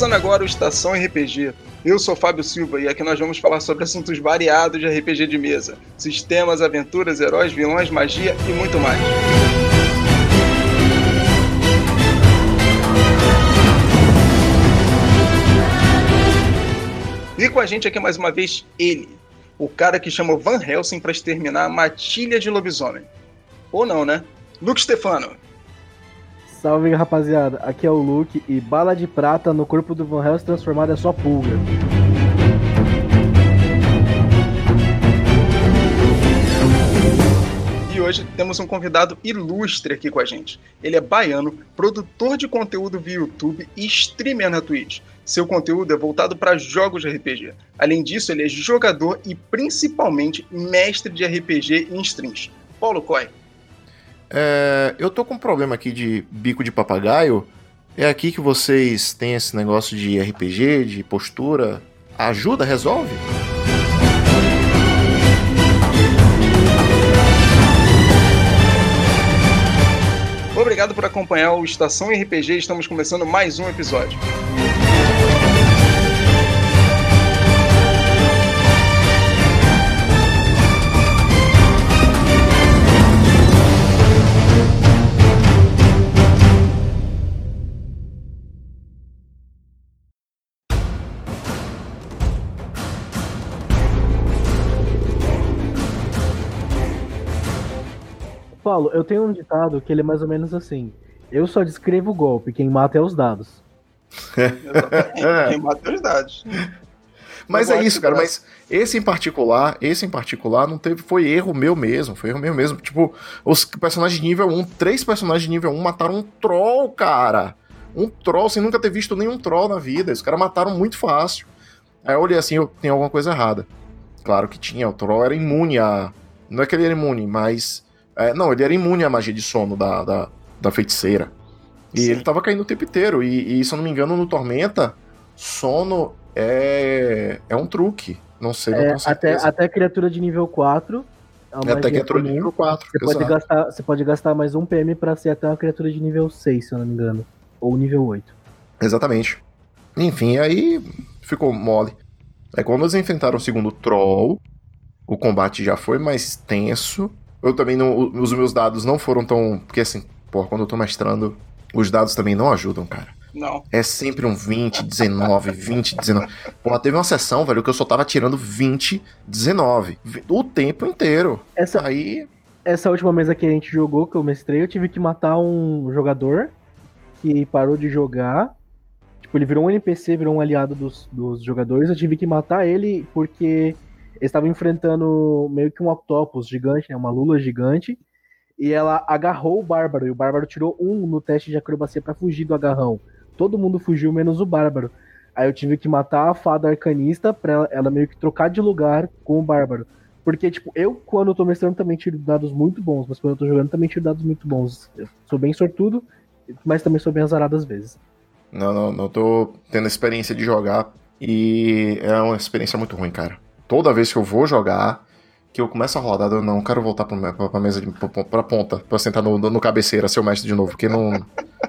Começando agora o Estação RPG. Eu sou Fábio Silva e aqui nós vamos falar sobre assuntos variados de RPG de mesa: sistemas, aventuras, heróis, vilões, magia e muito mais. E com a gente aqui mais uma vez ele, o cara que chamou Van Helsing para exterminar a matilha de lobisomem. Ou não, né? Luke Stefano. Salve rapaziada, aqui é o Luke e bala de prata no corpo do Van Helsing transformado é só pulga. E hoje temos um convidado ilustre aqui com a gente. Ele é baiano, produtor de conteúdo via YouTube e streamer na Twitch. Seu conteúdo é voltado para jogos de RPG. Além disso, ele é jogador e principalmente mestre de RPG em streams. Paulo Coy. É, eu tô com um problema aqui de bico de papagaio. É aqui que vocês têm esse negócio de RPG, de postura. Ajuda, resolve? Obrigado por acompanhar o Estação RPG. Estamos começando mais um episódio. Paulo, eu tenho um ditado que ele é mais ou menos assim. Eu só descrevo o golpe, quem mata é os dados. Quem mata é os dados. Mas é isso, cara. Mas esse em particular, esse em particular, não teve. Foi erro meu mesmo. Foi erro meu mesmo. Tipo, os personagens de nível 1, três personagens de nível 1 mataram um troll, cara. Um troll, sem nunca ter visto nenhum troll na vida. Os caras mataram muito fácil. Aí eu olhei assim, eu tenho alguma coisa errada. Claro que tinha, o troll era imune a. Não é que ele era imune, mas. É, não, ele era imune à magia de sono da, da, da feiticeira. E Sim. ele tava caindo o tempo inteiro. E, e, se eu não me engano, no Tormenta, sono é, é um truque. Não sei, não É, até, até criatura de nível 4. é É até criatura de nível 4. Você pode, gastar, você pode gastar mais um PM pra ser até uma criatura de nível 6, se eu não me engano. Ou nível 8. Exatamente. Enfim, aí ficou mole. Aí quando eles enfrentaram o segundo troll, o combate já foi mais tenso. Eu também não. Os meus dados não foram tão. Porque assim, pô, quando eu tô mestrando, os dados também não ajudam, cara. Não. É sempre um 20, 19, 20, 19. Pô, teve uma sessão, velho, que eu só tava tirando 20, 19. O tempo inteiro. Essa, Aí. essa última mesa que a gente jogou, que eu mestrei, eu tive que matar um jogador que parou de jogar. Tipo, ele virou um NPC, virou um aliado dos, dos jogadores. Eu tive que matar ele porque eles estavam enfrentando meio que um octopus gigante, né? Uma lula gigante. E ela agarrou o bárbaro. E o bárbaro tirou um no teste de acrobacia pra fugir do agarrão. Todo mundo fugiu, menos o bárbaro. Aí eu tive que matar a fada arcanista pra ela, ela meio que trocar de lugar com o bárbaro. Porque, tipo, eu, quando eu tô mestrando, também tiro dados muito bons, mas quando eu tô jogando, também tiro dados muito bons. Eu sou bem sortudo, mas também sou bem azarado às vezes. Não, não, não tô tendo experiência de jogar. E é uma experiência muito ruim, cara. Toda vez que eu vou jogar, que eu começo a rodada, eu não quero voltar pra, pra, mesa de, pra, pra ponta, pra sentar no, no cabeceira, ser o mestre de novo, porque não.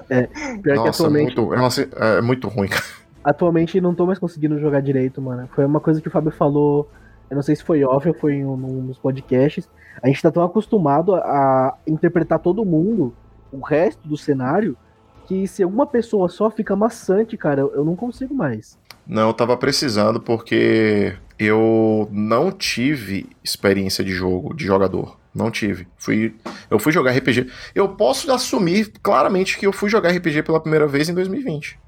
Pior que Nossa, atualmente, muito, é, é muito ruim, cara. atualmente não tô mais conseguindo jogar direito, mano. Foi uma coisa que o Fábio falou, eu não sei se foi off ou foi em um, num dos podcasts. A gente tá tão acostumado a interpretar todo mundo, o resto do cenário, que se uma pessoa só fica maçante, cara, eu, não consigo mais. Não, eu tava precisando porque eu não tive experiência de jogo, de jogador. Não tive. Fui, eu fui jogar RPG. Eu posso assumir claramente que eu fui jogar RPG pela primeira vez em 2020.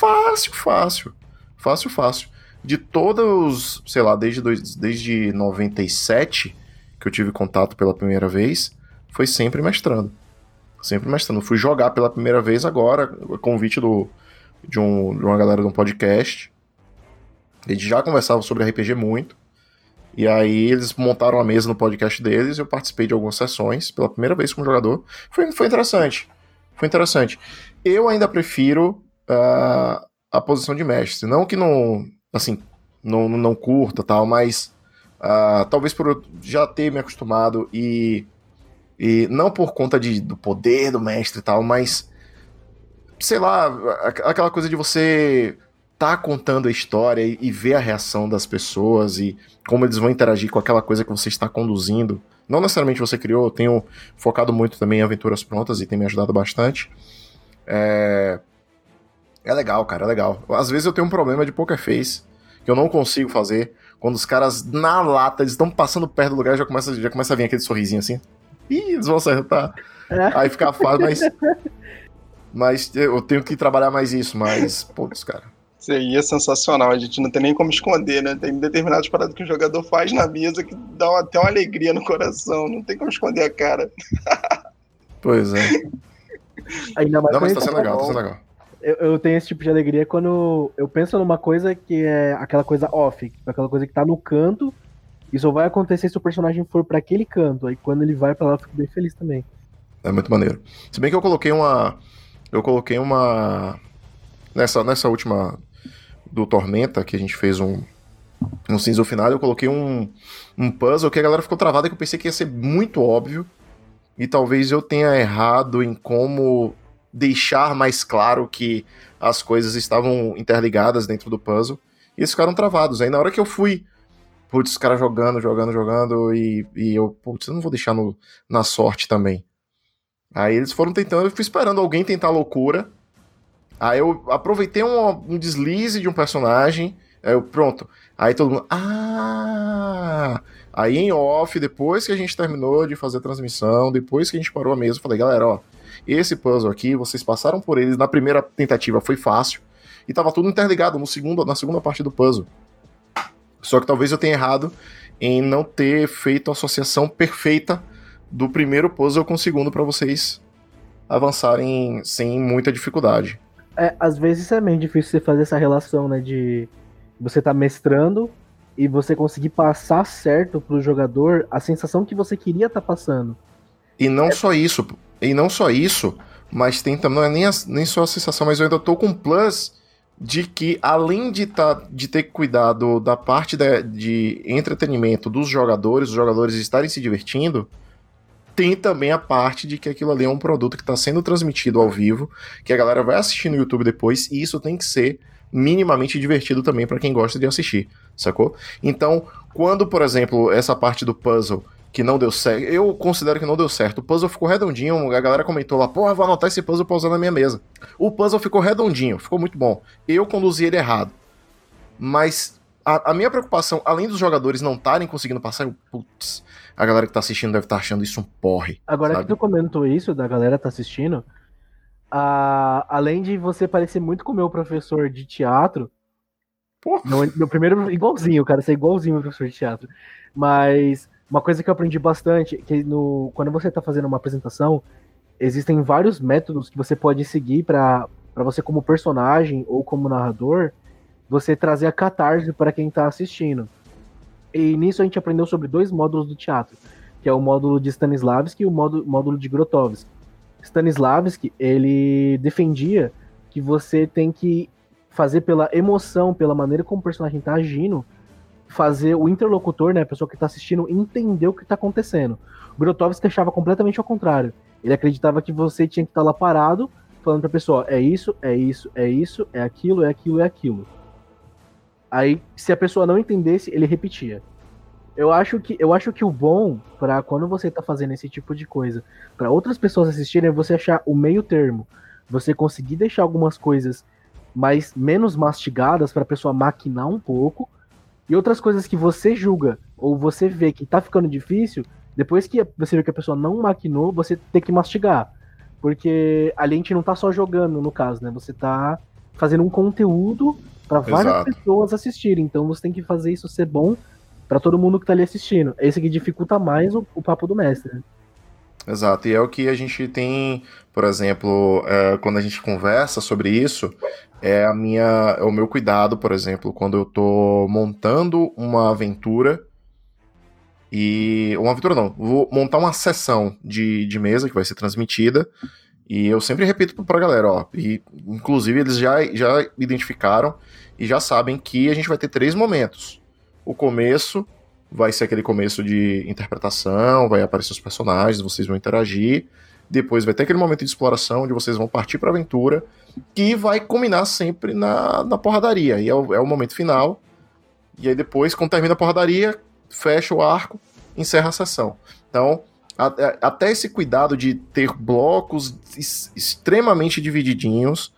Fácil, fácil. Fácil, fácil. De todos, sei lá, desde, dois, desde 97 que eu tive contato pela primeira vez, foi sempre mestrando. Sempre mestrando. Fui jogar pela primeira vez agora, convite do, de, um, de uma galera de um podcast. Eles já conversavam sobre RPG muito. E aí eles montaram a mesa no podcast deles, eu participei de algumas sessões pela primeira vez como jogador. Foi, foi interessante. Foi interessante. Eu ainda prefiro ah, a posição de mestre. Não que não, assim, não, não curta tal, mas ah, talvez por já ter me acostumado e, e não por conta de, do poder do mestre e tal, mas sei lá, aquela coisa de você tá contando a história e, e ver a reação das pessoas e como eles vão interagir com aquela coisa que você está conduzindo. Não necessariamente você criou, eu tenho focado muito também em aventuras prontas e tem me ajudado bastante. É, é legal, cara, é legal. Às vezes eu tenho um problema de poker face que eu não consigo fazer. Quando os caras na lata, eles estão passando perto do lugar, já começa, já começa a vir aquele sorrisinho assim. Ih, eles vão acertar. É. Aí fica fácil, mas. Mas eu tenho que trabalhar mais isso, mas, putz, cara. Isso aí é sensacional, a gente não tem nem como esconder, né? Tem determinadas paradas que o jogador faz na mesa que dá até uma alegria no coração, não tem como esconder a cara. Pois é. Ainda mais não, mas tá sendo legal, tá sendo legal. Eu, eu, tenho esse tipo de alegria quando eu penso numa coisa que é aquela coisa off, aquela coisa que tá no canto só vai acontecer se o personagem for para aquele canto. Aí quando ele vai para lá, eu fico bem feliz também. É muito maneiro. Se bem que eu coloquei uma. Eu coloquei uma. Nessa, nessa última do Tormenta, que a gente fez um. No cinza final, eu coloquei um, um puzzle que a galera ficou travada que eu pensei que ia ser muito óbvio. E talvez eu tenha errado em como deixar mais claro que as coisas estavam interligadas dentro do puzzle. E eles ficaram travados. Aí na hora que eu fui putz, os caras jogando, jogando, jogando, e, e eu, putz, eu não vou deixar no, na sorte também. Aí eles foram tentando, eu fui esperando alguém tentar loucura. Aí eu aproveitei um, um deslize de um personagem, aí eu, pronto. Aí todo mundo, ah! Aí em off, depois que a gente terminou de fazer a transmissão, depois que a gente parou a mesa, eu falei, galera, ó, esse puzzle aqui, vocês passaram por eles, na primeira tentativa foi fácil, e tava tudo interligado no segundo, na segunda parte do puzzle. Só que talvez eu tenha errado em não ter feito a associação perfeita do primeiro puzzle com o segundo para vocês avançarem sem muita dificuldade. É, às vezes é meio difícil você fazer essa relação, né, de você tá mestrando e você conseguir passar certo pro jogador a sensação que você queria estar tá passando. E não é... só isso, e não só isso, mas tem também, não é nem, a, nem só a sensação, mas eu ainda tô com plus de que, além de, tá, de ter cuidado da parte de, de entretenimento dos jogadores, os jogadores estarem se divertindo, tem também a parte de que aquilo ali é um produto que está sendo transmitido ao vivo, que a galera vai assistir no YouTube depois, e isso tem que ser minimamente divertido também para quem gosta de assistir, sacou? Então, quando, por exemplo, essa parte do puzzle que não deu certo. Eu considero que não deu certo. O puzzle ficou redondinho, a galera comentou lá, porra, vou anotar esse puzzle pra usar na minha mesa. O puzzle ficou redondinho, ficou muito bom. Eu conduzi ele errado. Mas a, a minha preocupação, além dos jogadores não estarem conseguindo passar, eu, putz, a galera que tá assistindo deve estar tá achando isso um porre. Agora sabe? que tu comentou isso, da galera tá assistindo, a, além de você parecer muito com o meu professor de teatro, meu, meu primeiro, igualzinho, cara, você é igualzinho meu professor de teatro. Mas uma coisa que eu aprendi bastante, que no, quando você está fazendo uma apresentação, existem vários métodos que você pode seguir para você como personagem ou como narrador, você trazer a catarse para quem está assistindo. E nisso a gente aprendeu sobre dois módulos do teatro, que é o módulo de Stanislavski e o módulo, módulo de Grotowski. Stanislavski, ele defendia que você tem que fazer pela emoção, pela maneira como o personagem está agindo, fazer o interlocutor, né, a pessoa que está assistindo, entender o que está acontecendo. Grotowski achava completamente ao contrário. Ele acreditava que você tinha que estar tá lá parado, falando para a pessoa: é isso, é isso, é isso, é aquilo, é aquilo, é aquilo. Aí, se a pessoa não entendesse, ele repetia. Eu acho que, eu acho que o bom para quando você está fazendo esse tipo de coisa, para outras pessoas assistirem, é você achar o meio termo. Você conseguir deixar algumas coisas mais menos mastigadas para a pessoa maquinar um pouco, e outras coisas que você julga ou você vê que tá ficando difícil, depois que você vê que a pessoa não maquinou, você tem que mastigar. Porque ali a gente não tá só jogando, no caso, né? Você tá fazendo um conteúdo para várias pessoas assistirem. Então você tem que fazer isso ser bom para todo mundo que tá ali assistindo. Esse que dificulta mais o, o papo do mestre. Exato, e é o que a gente tem, por exemplo, é, quando a gente conversa sobre isso, é a minha, é o meu cuidado, por exemplo, quando eu tô montando uma aventura e uma aventura não, vou montar uma sessão de, de mesa que vai ser transmitida e eu sempre repito pra galera, ó, e inclusive eles já, já identificaram e já sabem que a gente vai ter três momentos. O começo vai ser aquele começo de interpretação, vai aparecer os personagens, vocês vão interagir. depois vai ter aquele momento de exploração onde vocês vão partir pra aventura, que vai culminar sempre na, na porradaria. E é o, é o momento final. E aí depois, quando termina a porradaria, fecha o arco, encerra a sessão. Então, a- a- até esse cuidado de ter blocos es- extremamente divididinhos,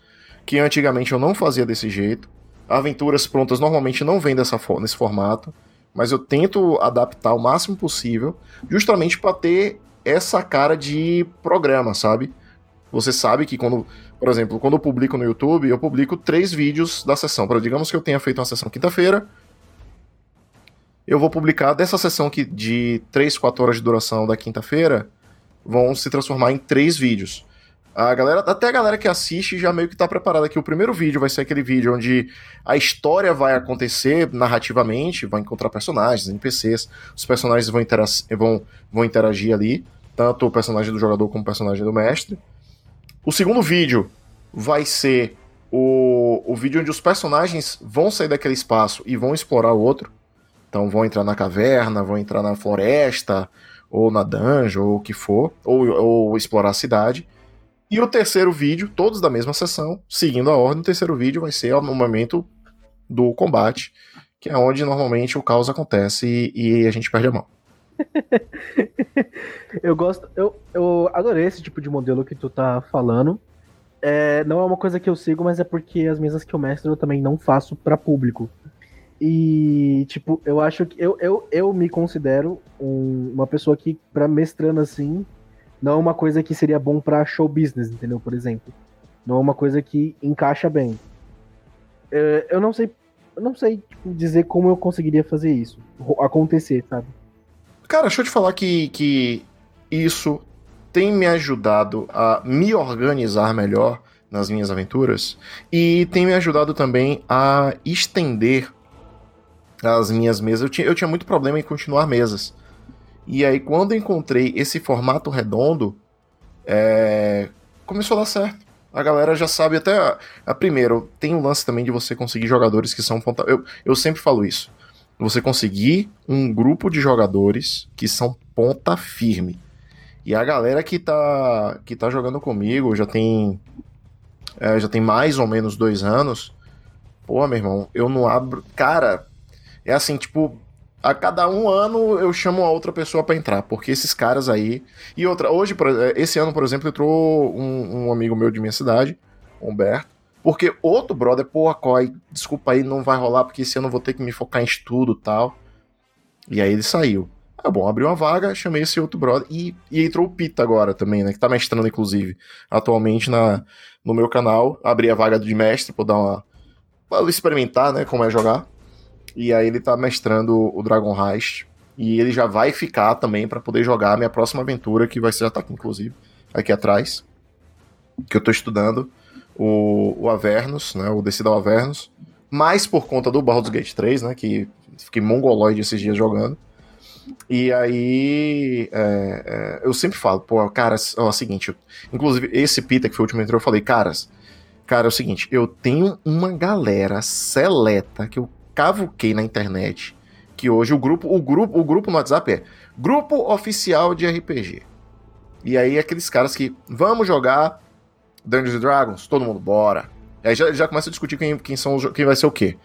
que antigamente eu não fazia desse jeito. Aventuras prontas normalmente não vêm dessa nesse formato, mas eu tento adaptar o máximo possível, justamente para ter essa cara de programa, sabe? Você sabe que quando, por exemplo, quando eu publico no YouTube, eu publico três vídeos da sessão. Pra, digamos que eu tenha feito uma sessão quinta-feira, eu vou publicar dessa sessão que de 3, 4 horas de duração da quinta-feira, vão se transformar em três vídeos. A galera, até a galera que assiste já meio que tá preparada que o primeiro vídeo vai ser aquele vídeo onde a história vai acontecer narrativamente, vai encontrar personagens, NPCs, os personagens vão, intera vão, vão interagir ali, tanto o personagem do jogador como o personagem do mestre. O segundo vídeo vai ser o, o vídeo onde os personagens vão sair daquele espaço e vão explorar o outro. Então vão entrar na caverna, vão entrar na floresta, ou na dungeon, ou o que for, ou, ou explorar a cidade. E o terceiro vídeo, todos da mesma sessão, seguindo a ordem, o terceiro vídeo vai ser o momento do combate, que é onde normalmente o caos acontece e, e a gente perde a mão. Eu gosto, eu, eu adorei esse tipo de modelo que tu tá falando. É, não é uma coisa que eu sigo, mas é porque as mesas que eu mestro eu também não faço pra público. E, tipo, eu acho que eu, eu, eu me considero um- uma pessoa que, pra mestrando assim, não é uma coisa que seria bom pra show business, entendeu? Por exemplo. Não é uma coisa que encaixa bem. É, eu não sei, eu não sei tipo, dizer como eu conseguiria fazer isso acontecer, sabe? Cara, deixa eu te falar que, que isso tem me ajudado a me organizar melhor nas minhas aventuras e tem me ajudado também a estender as minhas mesas. Eu tinha, eu tinha muito problema em continuar mesas. E aí, quando encontrei esse formato redondo, é, começou a dar certo. A galera já sabe até. A, a primeiro, tem o lance também de você conseguir jogadores que são ponta. Eu, eu sempre falo isso. Você conseguir um grupo de jogadores que são ponta firme. E a galera que tá, que tá jogando comigo já tem. é, já tem mais ou menos dois anos. Pô, meu irmão, eu não abro. Cara, é assim, tipo, a cada um ano eu chamo a outra pessoa pra entrar, porque esses caras aí. E outra, hoje, por- esse ano, por exemplo, entrou um, um amigo meu de minha cidade, Humberto. Porque outro brother, porra, Coy, desculpa aí, não vai rolar, porque esse ano eu vou ter que me focar em estudo e tal. E aí ele saiu. Ah, bom, abri uma vaga, chamei esse outro brother. E, e entrou o Pita agora também, né? Que tá mestrando, inclusive, atualmente na, no meu canal. Abri a vaga de mestre pra dar uma. pra experimentar, né? Como é jogar. E aí ele tá mestrando o Dragon Heist. E ele já vai ficar também pra poder jogar a minha próxima aventura, que vai ser já aqui, inclusive, aqui atrás. Que eu tô estudando. O, o Avernus, né? O Decida Avernus. Mais por conta do Baldur's Gate 3, né? Que fiquei mongoloide esses dias jogando. E aí, é, é, eu sempre falo, pô, cara, ó, é o seguinte, eu- inclusive esse Peter que foi o último que entrou, eu falei, caras, cara, é o seguinte, eu tenho uma galera seleta que eu cavuquei na internet, que hoje o grupo, o grupo, o grupo no WhatsApp é Grupo Oficial de RPG. E aí aqueles caras que, vamos jogar Dungeons Dragons, todo mundo, bora. Aí já, já começa a discutir quem, quem, são, os quem vai ser o quê.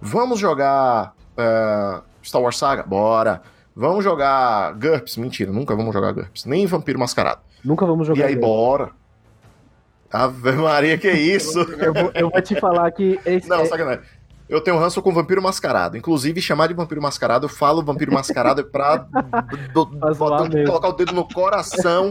Vamos jogar é, Star Wars Saga? Bora. Vamos jogar GURPS? Mentira, nunca vamos jogar GURPS. Nem Vampiro Mascarado. Nunca vamos jogar. e aí, bora. Ave Maria, que isso? Eu vou, eu vou te falar que esse, Não, é- sacanagem. Eu tenho ranço com Vampiro Mascarado. Inclusive, chamar de Vampiro Mascarado, eu falo Vampiro Mascarado é pra do- do- colocar o dedo no coração.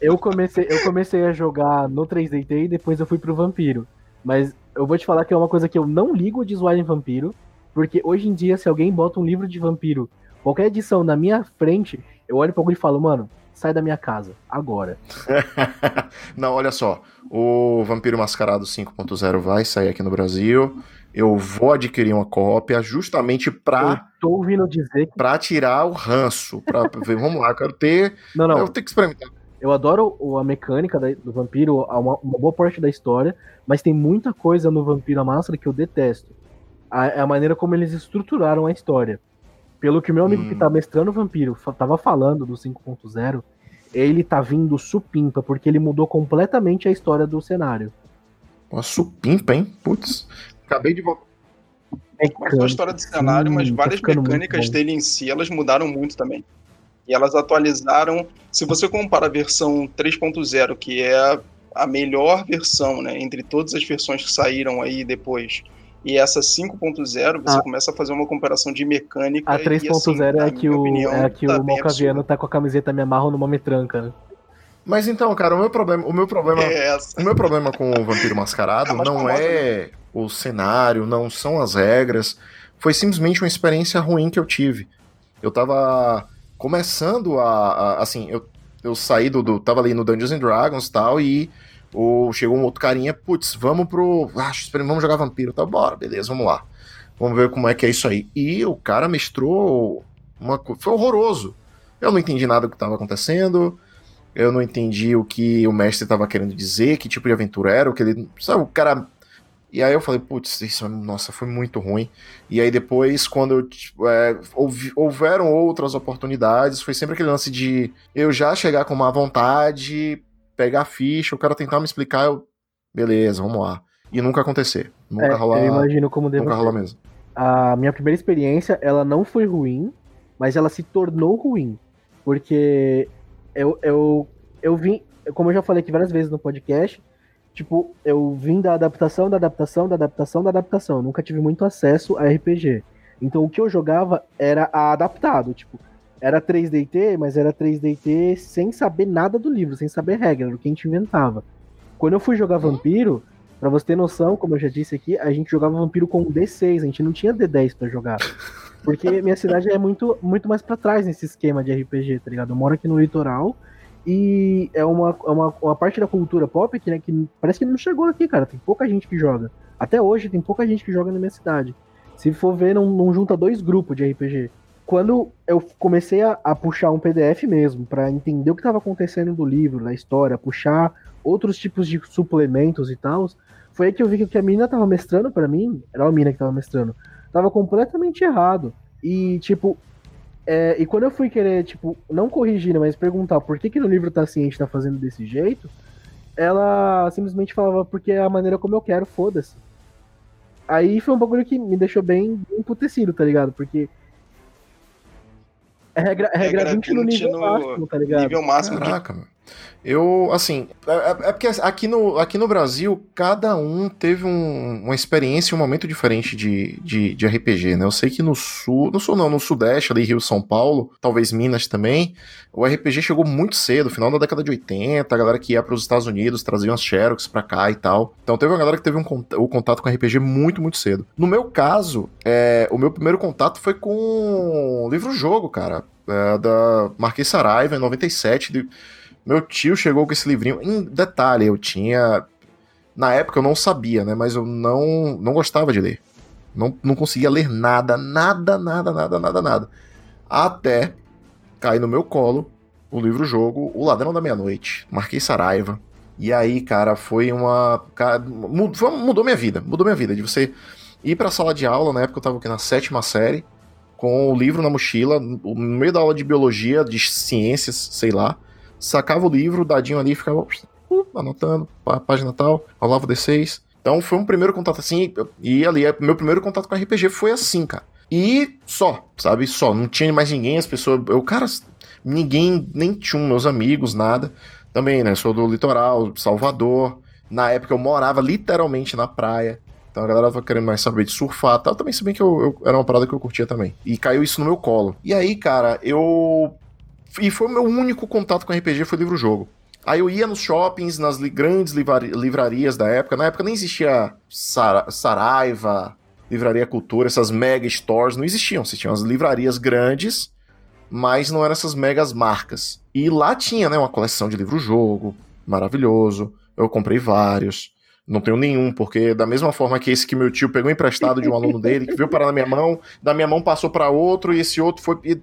eu comecei, eu comecei a jogar no 3DT e depois eu fui pro Vampiro. Mas eu vou te falar que é uma coisa que eu não ligo de zoar em Vampiro, porque hoje em dia, se alguém bota um livro de Vampiro, qualquer edição na minha frente, eu olho pra alguém e falo, mano, sai da minha casa, agora. Não, olha só. O Vampiro Mascarado 5.0 vai sair aqui no Brasil. Eu vou adquirir uma cópia justamente Eu pra, tô ouvindo dizer que. pra tirar o ranço. Pra ver, vamos lá, eu quero ter. Não, não. Eu tenho que experimentar. Eu adoro a mecânica do vampiro, a- uma, boa parte da história, mas tem muita coisa no Vampiro à Máscara que eu detesto. A, é a maneira como eles estruturaram a história. Pelo que o meu amigo Hum. que tá mestrando o Vampiro tava falando do 5.0, ele tá vindo supimpa, porque ele mudou completamente a história do cenário. Uma supimpa, hein? Putz. Acabei de voltar. Mas a história do cenário, mas Sim, tá várias muito mecânicas dele em si, elas mudaram muito também. E elas atualizaram. Se você compara a versão 3.0, que é a melhor versão, né, entre todas as versões que saíram aí depois, e essa 5.0, você A- começa a fazer uma comparação de mecânica. A e, 3.0 assim, é que o, opinião, é que tá o Malcaviano tá com a camiseta Me Amarro numa metranca, né? Mas então, cara, o meu problema, o meu problema. É o meu problema com o Vampiro Mascarado É não famosa, é o cenário, não são as regras, foi simplesmente uma experiência ruim que eu tive. Eu tava começando a, a- assim, eu, eu saí do, do tava ali no Dungeons and Dragons e tal e o, chegou um outro carinha, putz, vamos pro, ah, vamos jogar vampiro, tá, bora, beleza, vamos lá. Vamos ver como é que é isso aí. E o cara mestrou uma foi horroroso. Eu não entendi nada do que estava acontecendo. Eu não entendi o que o mestre estava querendo dizer, que tipo de aventura era, o que ele. Sabe, o cara. E aí eu falei, putz, isso, nossa, foi muito ruim. E aí depois, quando eu, tipo, é, houve- houveram outras oportunidades, foi sempre aquele lance de eu já chegar com má vontade, pegar a ficha, o cara tentar me explicar, eu. Beleza, vamos lá. E nunca acontecer. Nunca É, rolar. eu imagino como deve Nunca ser. rolar mesmo. A minha primeira experiência, ela não foi ruim, mas ela se tornou ruim. Porque eu, eu, eu vim, como eu já falei aqui várias vezes no podcast, tipo, eu vim da adaptação, da adaptação, da adaptação, da adaptação. Eu nunca tive muito acesso a RPG. Então o que eu jogava era adaptado, tipo, era 3DT, mas era 3DT sem saber nada do livro, sem saber regra, era o que a gente inventava. Quando eu fui jogar Vampiro, Pra você ter noção, como eu já disse aqui, a gente jogava vampiro com D6, a gente não tinha D10 pra jogar. Porque minha cidade é muito, muito mais pra trás nesse esquema de RPG, tá ligado? Eu moro aqui no litoral e é uma, é uma, uma parte da cultura pop que, né, que parece que não chegou aqui, cara. Tem pouca gente que joga. Até hoje tem pouca gente que joga na minha cidade. Se for ver, não, não junta dois grupos de RPG. Quando eu comecei a, a puxar um PDF mesmo, pra entender o que tava acontecendo do livro, da história, puxar outros tipos de suplementos e tal, foi aí que eu vi que a mina tava mestrando pra mim, era uma mina que tava mestrando, tava completamente errado. E, tipo, é, e quando eu fui querer, tipo, não corrigir, né, mas perguntar por que, que no livro tá assim, a gente tá fazendo desse jeito, ela simplesmente falava porque é a maneira como eu quero, foda-se. Aí foi um bagulho que me deixou bem emputecido, tá ligado? Porque. É regra, é regra, Regra 20 no 20 nível no máximo, tá ligado? Nível máximo Caraca, mano. Eu, assim, é, é- é porque aqui no, aqui no Brasil, cada um teve um- uma experiência, um momento diferente de, de, de RPG, né? Eu sei que no sul, no sul não, no sudeste, ali, Rio, São Paulo, talvez Minas também, o RPG chegou muito cedo, final da década de 80, a galera que ia para os Estados Unidos trazia umas Xerox pra cá e tal. Então teve uma galera que teve um, o contato com RPG muito, muito cedo. No meu caso, é, o meu primeiro contato foi com livro-jogo, cara. É, da Marquês Saraiva, em 97, de- meu tio chegou com esse livrinho. Em detalhe, eu tinha. Na época eu não sabia, né? Mas eu não, não gostava de ler. Não, não conseguia ler nada, nada, nada, nada, nada, nada. Até cair no meu colo o livro-jogo O Ladrão da Meia-Noite. Marquei Saraiva. E aí, cara, foi uma. cara, mu- foi- mudou minha vida. Mudou minha vida. De você ir pra sala de aula, na época eu tava aqui na sétima série, com o livro na mochila, no meio da aula de biologia, de ciências, sei lá sacava o livro, dadinho ali, ficava uh, anotando, pá, página tal, rolava o D6. Então foi um primeiro contato assim, e ali, é- meu primeiro contato com RPG foi assim, cara. E só, sabe? Só, não tinha mais ninguém, as pessoas. Eu, cara, ninguém, nem tinha meus amigos, nada. Também, né? Sou do litoral, Salvador. Na época eu morava literalmente na praia. Então a galera tava querendo mais saber de surfar tal. Também, se bem que eu, eu- era uma parada que eu curtia também. E caiu isso no meu colo. E aí, cara, eu e foi o meu único contato com RPG foi livro-jogo. Aí eu ia nos shoppings, nas li- grandes livra- livrarias da época. Na época nem existia Sara- Saraiva, Livraria Cultura, essas mega stores não existiam. Você tinha umas livrarias grandes, mas não eram essas megas marcas. E lá tinha, né, uma coleção de livro-jogo, maravilhoso. Eu comprei vários. Não tenho nenhum, porque da mesma forma que esse que meu tio pegou emprestado de um aluno dele, que veio parar na minha mão, da minha mão passou para outro, e esse outro foi. e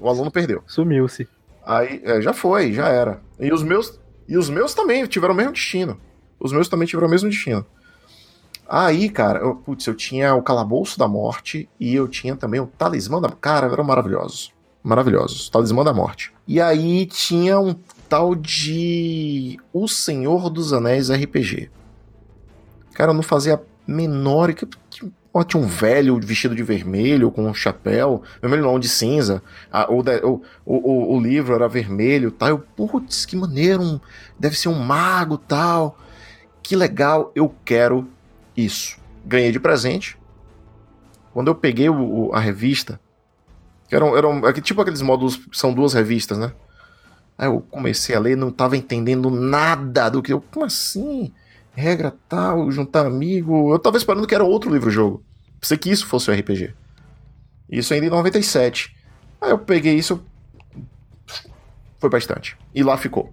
o aluno perdeu. Sumiu-se. Aí é, já foi, já era. E os meus e os meus também tiveram o mesmo destino. Os meus também tiveram o mesmo destino. Aí, cara, eu, putz, eu tinha o Calabouço da Morte e eu tinha também o Talismã da. Cara, eram maravilhosos. maravilhosos. Talismã da Morte. E aí tinha um tal de O Senhor dos Anéis RPG. Cara, eu não fazia menor. Ó, tinha um velho vestido de vermelho com um chapéu. Vermelho não, de cinza. Ah, o, o, o, o, livro era vermelho tal. Eu, putz, que maneiro. Um, deve ser um mago tal. Que legal, eu quero isso. Ganhei de presente. Quando eu peguei o, a revista, que eram, eram é tipo aqueles módulos, são duas revistas, né? Aí eu comecei a ler, não tava entendendo nada do que eu. Como assim? Regra tal, juntar amigo. Eu tava esperando que era outro livro-jogo. Pensei que isso fosse o RPG. Isso ainda em 97. Aí eu peguei isso. Foi bastante. E lá ficou.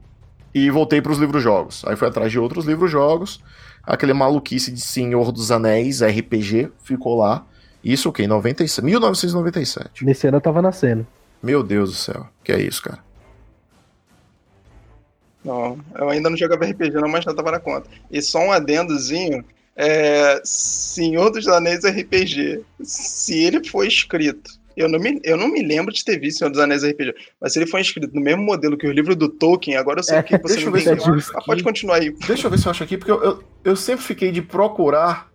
E voltei para os livros-jogos. Aí fui atrás de outros livros-jogos. Aquele maluquice de Senhor dos Anéis, RPG, ficou lá. Isso o quê? 97, 1997. Nesse ano eu tava nascendo. Meu Deus do céu. Que é isso, cara? Não, eu ainda não jogava RPG, não, mas já tava na conta. E só um adendozinho. É, Senhor dos Anéis RPG. Se ele foi escrito. Eu não, me, eu não me lembro de ter visto Senhor dos Anéis RPG, mas se ele foi escrito no mesmo modelo que o livro do Tolkien, agora eu sei é, que você não entendeu. Ah, pode continuar aí. Deixa eu ver se eu acho aqui, porque eu, eu, eu sempre fiquei de procurar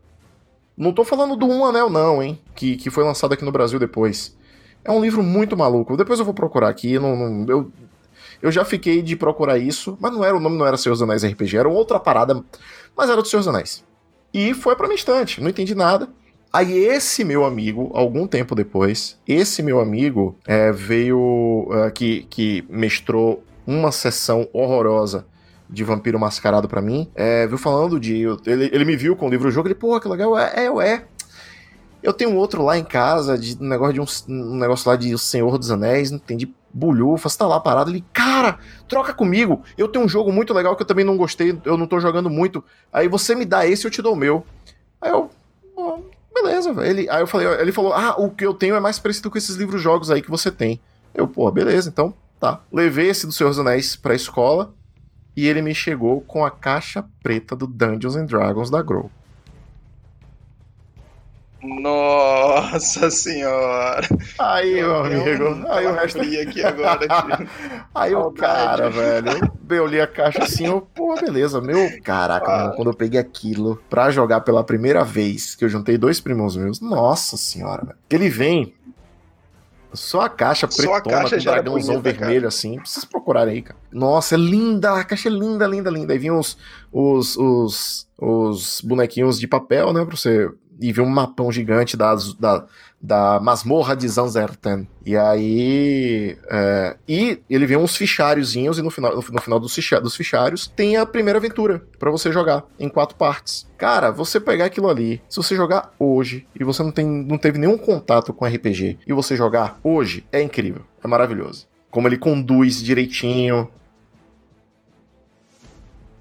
não tô falando do Um Anel, não, hein? Que, que foi lançado aqui no Brasil depois. É um livro muito maluco. Depois eu vou procurar aqui. Não, não, eu, eu já fiquei de procurar isso, mas não era o nome, não era dos Anéis RPG, era outra parada, mas era do dos Anéis. E foi pra minha estante, não entendi nada. Aí esse meu amigo, algum tempo depois, esse meu amigo é, veio uh, que, que mestrou uma sessão horrorosa de Vampiro Mascarado para mim, é, viu falando de. Ele, ele me viu com o livro jogo, ele, pô, que legal, é, é, é. Eu tenho outro lá em casa, de um negócio de um, um negócio lá de O Senhor dos Anéis, não entendi bulhufa, você tá lá parado, ele, cara, troca comigo, eu tenho um jogo muito legal que eu também não gostei, eu não tô jogando muito, aí você me dá esse, eu te dou o meu. Aí eu, oh, beleza, velho. Aí eu falei, ele falou, ah, o que eu tenho é mais parecido com esses livros jogos aí que você tem. Eu, pô, beleza, então tá. Levei esse do Senhor dos Anéis pra escola, e ele me chegou com a caixa preta do Dungeons and Dragons da Grow. Nossa senhora! Aí, meu amigo, aí o resto. aqui agora, aí o cara, velho, eu li a caixa assim, eu, pô, beleza, meu. Caraca, ah. mano, quando eu peguei aquilo pra jogar pela primeira vez, que eu juntei dois primos meus, nossa senhora, velho. Ele vem só a caixa pretona, a caixa com dragãozão bonita, vermelho cara. assim. Precisa procurar aí, cara. Nossa, é linda. A caixa é linda, linda, linda. Aí vinham os, os, os, os bonequinhos de papel, né? Pra você. E vinha um mapão gigante das, da, da masmorra de Zanzerten. E aí. É, e ele vem uns fichariozinhos, e no final, no, final dos fichários tem a primeira aventura para você jogar em quatro partes. Cara, você pegar aquilo ali, se você jogar hoje e você não, tem, não teve nenhum contato com RPG e você jogar hoje, é incrível. É maravilhoso. Como ele conduz direitinho,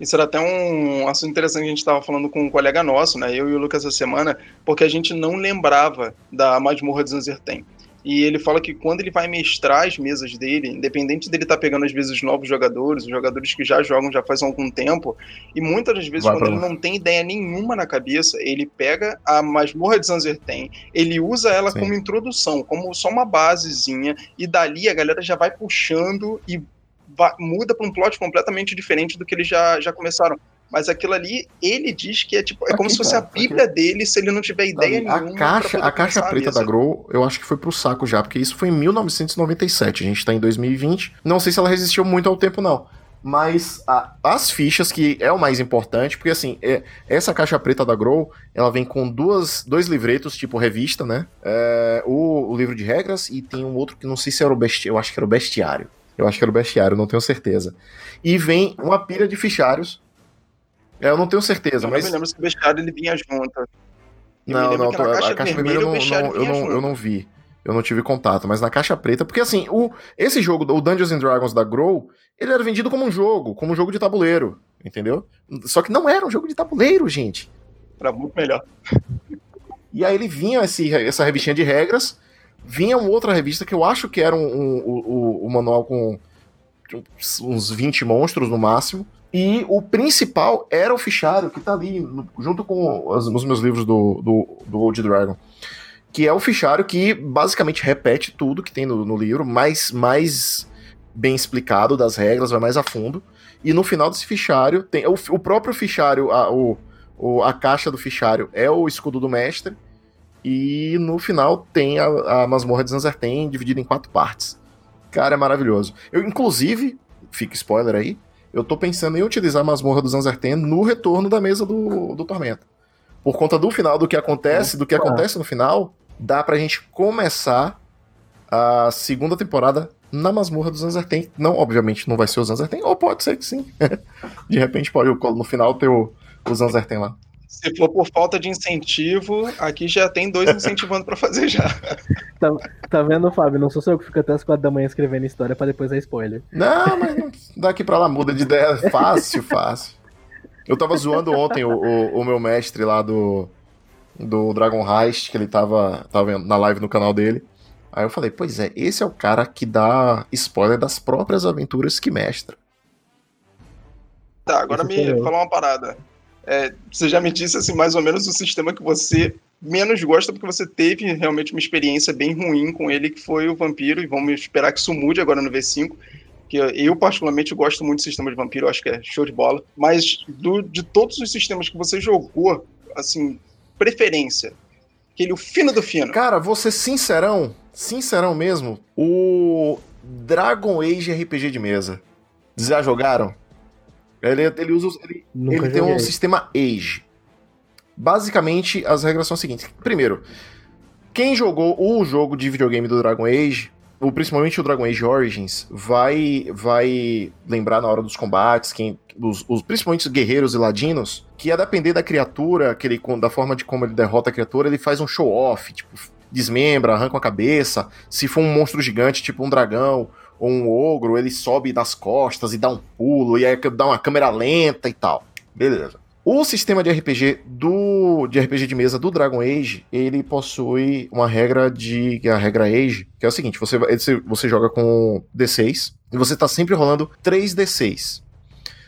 isso era até um assunto interessante que a gente estava falando com um colega nosso, né, eu e o Lucas essa semana, porque a gente não lembrava da masmorra de Zanzerten. E ele fala que quando ele vai mestrar as mesas dele, independente dele estar tá pegando às vezes novos jogadores, os jogadores que já jogam já faz algum tempo, e muitas das vezes vai quando ele não tem ideia nenhuma na cabeça, ele pega a masmorra de Zanzerten, ele usa ela Sim. como introdução, como só uma basezinha, e dali a galera já vai puxando e muda para um plot completamente diferente do que eles já, já começaram. Mas aquilo ali, ele diz que é tipo, é como se fosse cara, a Bíblia aqui. dele, se ele não tiver ideia nenhuma. A caixa, a caixa preta da Grow, eu acho que foi pro saco já, porque isso foi em 1997. A gente tá em 2020. Não sei se ela resistiu muito ao tempo, não. Mas a, as fichas, que é o mais importante, porque assim, é, essa caixa preta da Grow, ela vem com duas, dois livretos, tipo revista, né? É, o, o, livro de regras e tem um outro que não sei se era o bestiário, eu acho que era o bestiário. Eu acho que era o bestiário, não tenho certeza. E vem uma pilha de fichários. É, eu não tenho certeza, eu mas. Eu me lembro se o bestiário ele vinha junto. Eu não, não, tô, caixa a caixa vermelha, eu, não, não, eu, não, eu não vi. Eu não tive contato, mas na caixa preta, porque assim, o, esse jogo, o Dungeons and Dragons da Grow, ele era vendido como um jogo, como um jogo de tabuleiro, entendeu? Só que não era um jogo de tabuleiro, gente. Era muito melhor. E aí ele vinha esse, essa revistinha de regras, vinha uma outra revista que eu acho que era um, um, um, um manual com uns 20 monstros no máximo. E o principal era o fichário que tá ali, no, junto com os, meus livros do, do, do Old Dragon. que é o fichário que basicamente repete tudo que tem no, no livro, mais, mais bem explicado das regras, vai mais a fundo. E no final desse fichário, tem o, o próprio fichário, a, o, o, a caixa do fichário é o escudo do mestre. E no final tem a, a masmorra de Zanzarten dividida em quatro partes. Cara, é maravilhoso. Eu, inclusive, fica spoiler aí, eu tô pensando em utilizar a masmorra do Zanzarten no retorno da mesa do, do Tormenta. Por conta do final, do que acontece, do que acontece no final, dá pra gente começar a segunda temporada na masmorra do Zanzarten. Não, obviamente, não vai ser o Zanzarten, ou pode ser que sim. de repente pode no final ter o, o Zanzarten lá. Se for por falta de incentivo, aqui já tem dois incentivando para fazer já. Tá, tá vendo, Fábio? Não sou só eu que fico até as quatro da manhã escrevendo história para depois dar spoiler. Não, mas daqui pra lá muda de ideia. Fácil, fácil. Eu tava zoando ontem o, o, o meu mestre lá do, do Dragon Heist, que ele tava, tava na live no canal dele. Aí eu falei, pois é, esse é o cara que dá spoiler das próprias aventuras que mestra. Tá, agora esse me fala uma parada. É, você já me disse assim, mais ou menos o sistema que você menos gosta, porque você teve realmente uma experiência bem ruim com ele, que foi o Vampiro, e vamos esperar que isso mude agora no V5. Que eu, particularmente, gosto muito do sistema de vampiro, acho que é show de bola. Mas do, de todos os sistemas que você jogou, assim, preferência. Aquele o fino do fino. Cara, ser sincerão, sincerão mesmo, o Dragon Age RPG de mesa. Já jogaram? Ele, ele usa. Ele, ele tem um sistema Age. Basicamente, as regras são as seguintes. Primeiro, quem jogou o jogo de videogame do Dragon Age, ou principalmente o Dragon Age Origins, vai vai lembrar na hora dos combates, quem, os, os, principalmente os guerreiros e ladinos, que a depender da criatura, que ele, da forma de como ele derrota a criatura, ele faz um show-off, tipo, desmembra, arranca a cabeça. Se for um monstro gigante, tipo um dragão um ogro, ele sobe das costas e dá um pulo, e aí dá uma câmera lenta e tal. Beleza. O sistema de RPG do de RPG de mesa do Dragon Age, ele possui uma regra de a regra Age, que é o seguinte, você você joga com D6 e você tá sempre rolando 3 D6.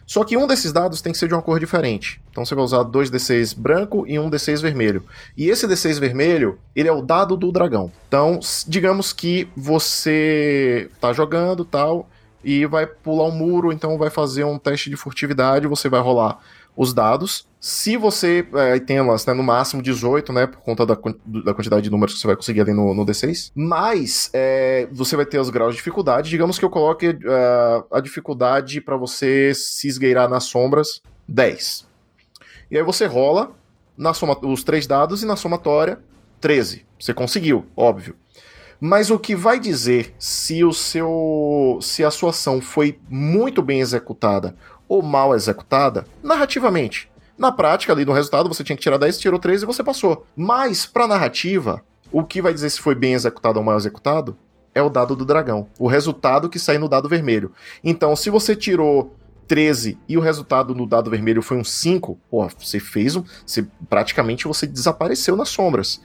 Só que um desses dados tem que ser de uma cor diferente. Então você vai usar dois D6 branco e um D6 vermelho. E esse D6 vermelho, ele é o dado do dragão. Então, digamos que você tá jogando tal e vai pular um muro, então vai fazer um teste de furtividade, você vai rolar os dados. Se você é, tem elas, né, no máximo 18, né, por conta da, da, quantidade de números que você vai conseguir ali no, no D6, mas é, você vai ter os graus de dificuldade. Digamos que eu coloque uh, a dificuldade para você se esgueirar nas sombras 10. E aí você rola na soma, os três dados e na somatória 13. Você conseguiu, óbvio. Mas o que vai dizer se o seu se a sua ação foi muito bem executada ou mal executada, narrativamente. Na prática, ali no resultado, você tinha que tirar 10, tirou 3 e você passou. Mas, pra narrativa, o que vai dizer se foi bem executado ou mal executado é o dado do dragão. O resultado que sai no dado vermelho. Então, se você tirou 13 e o resultado no dado vermelho foi um 5, pô, você fez um. Você, praticamente você desapareceu nas sombras.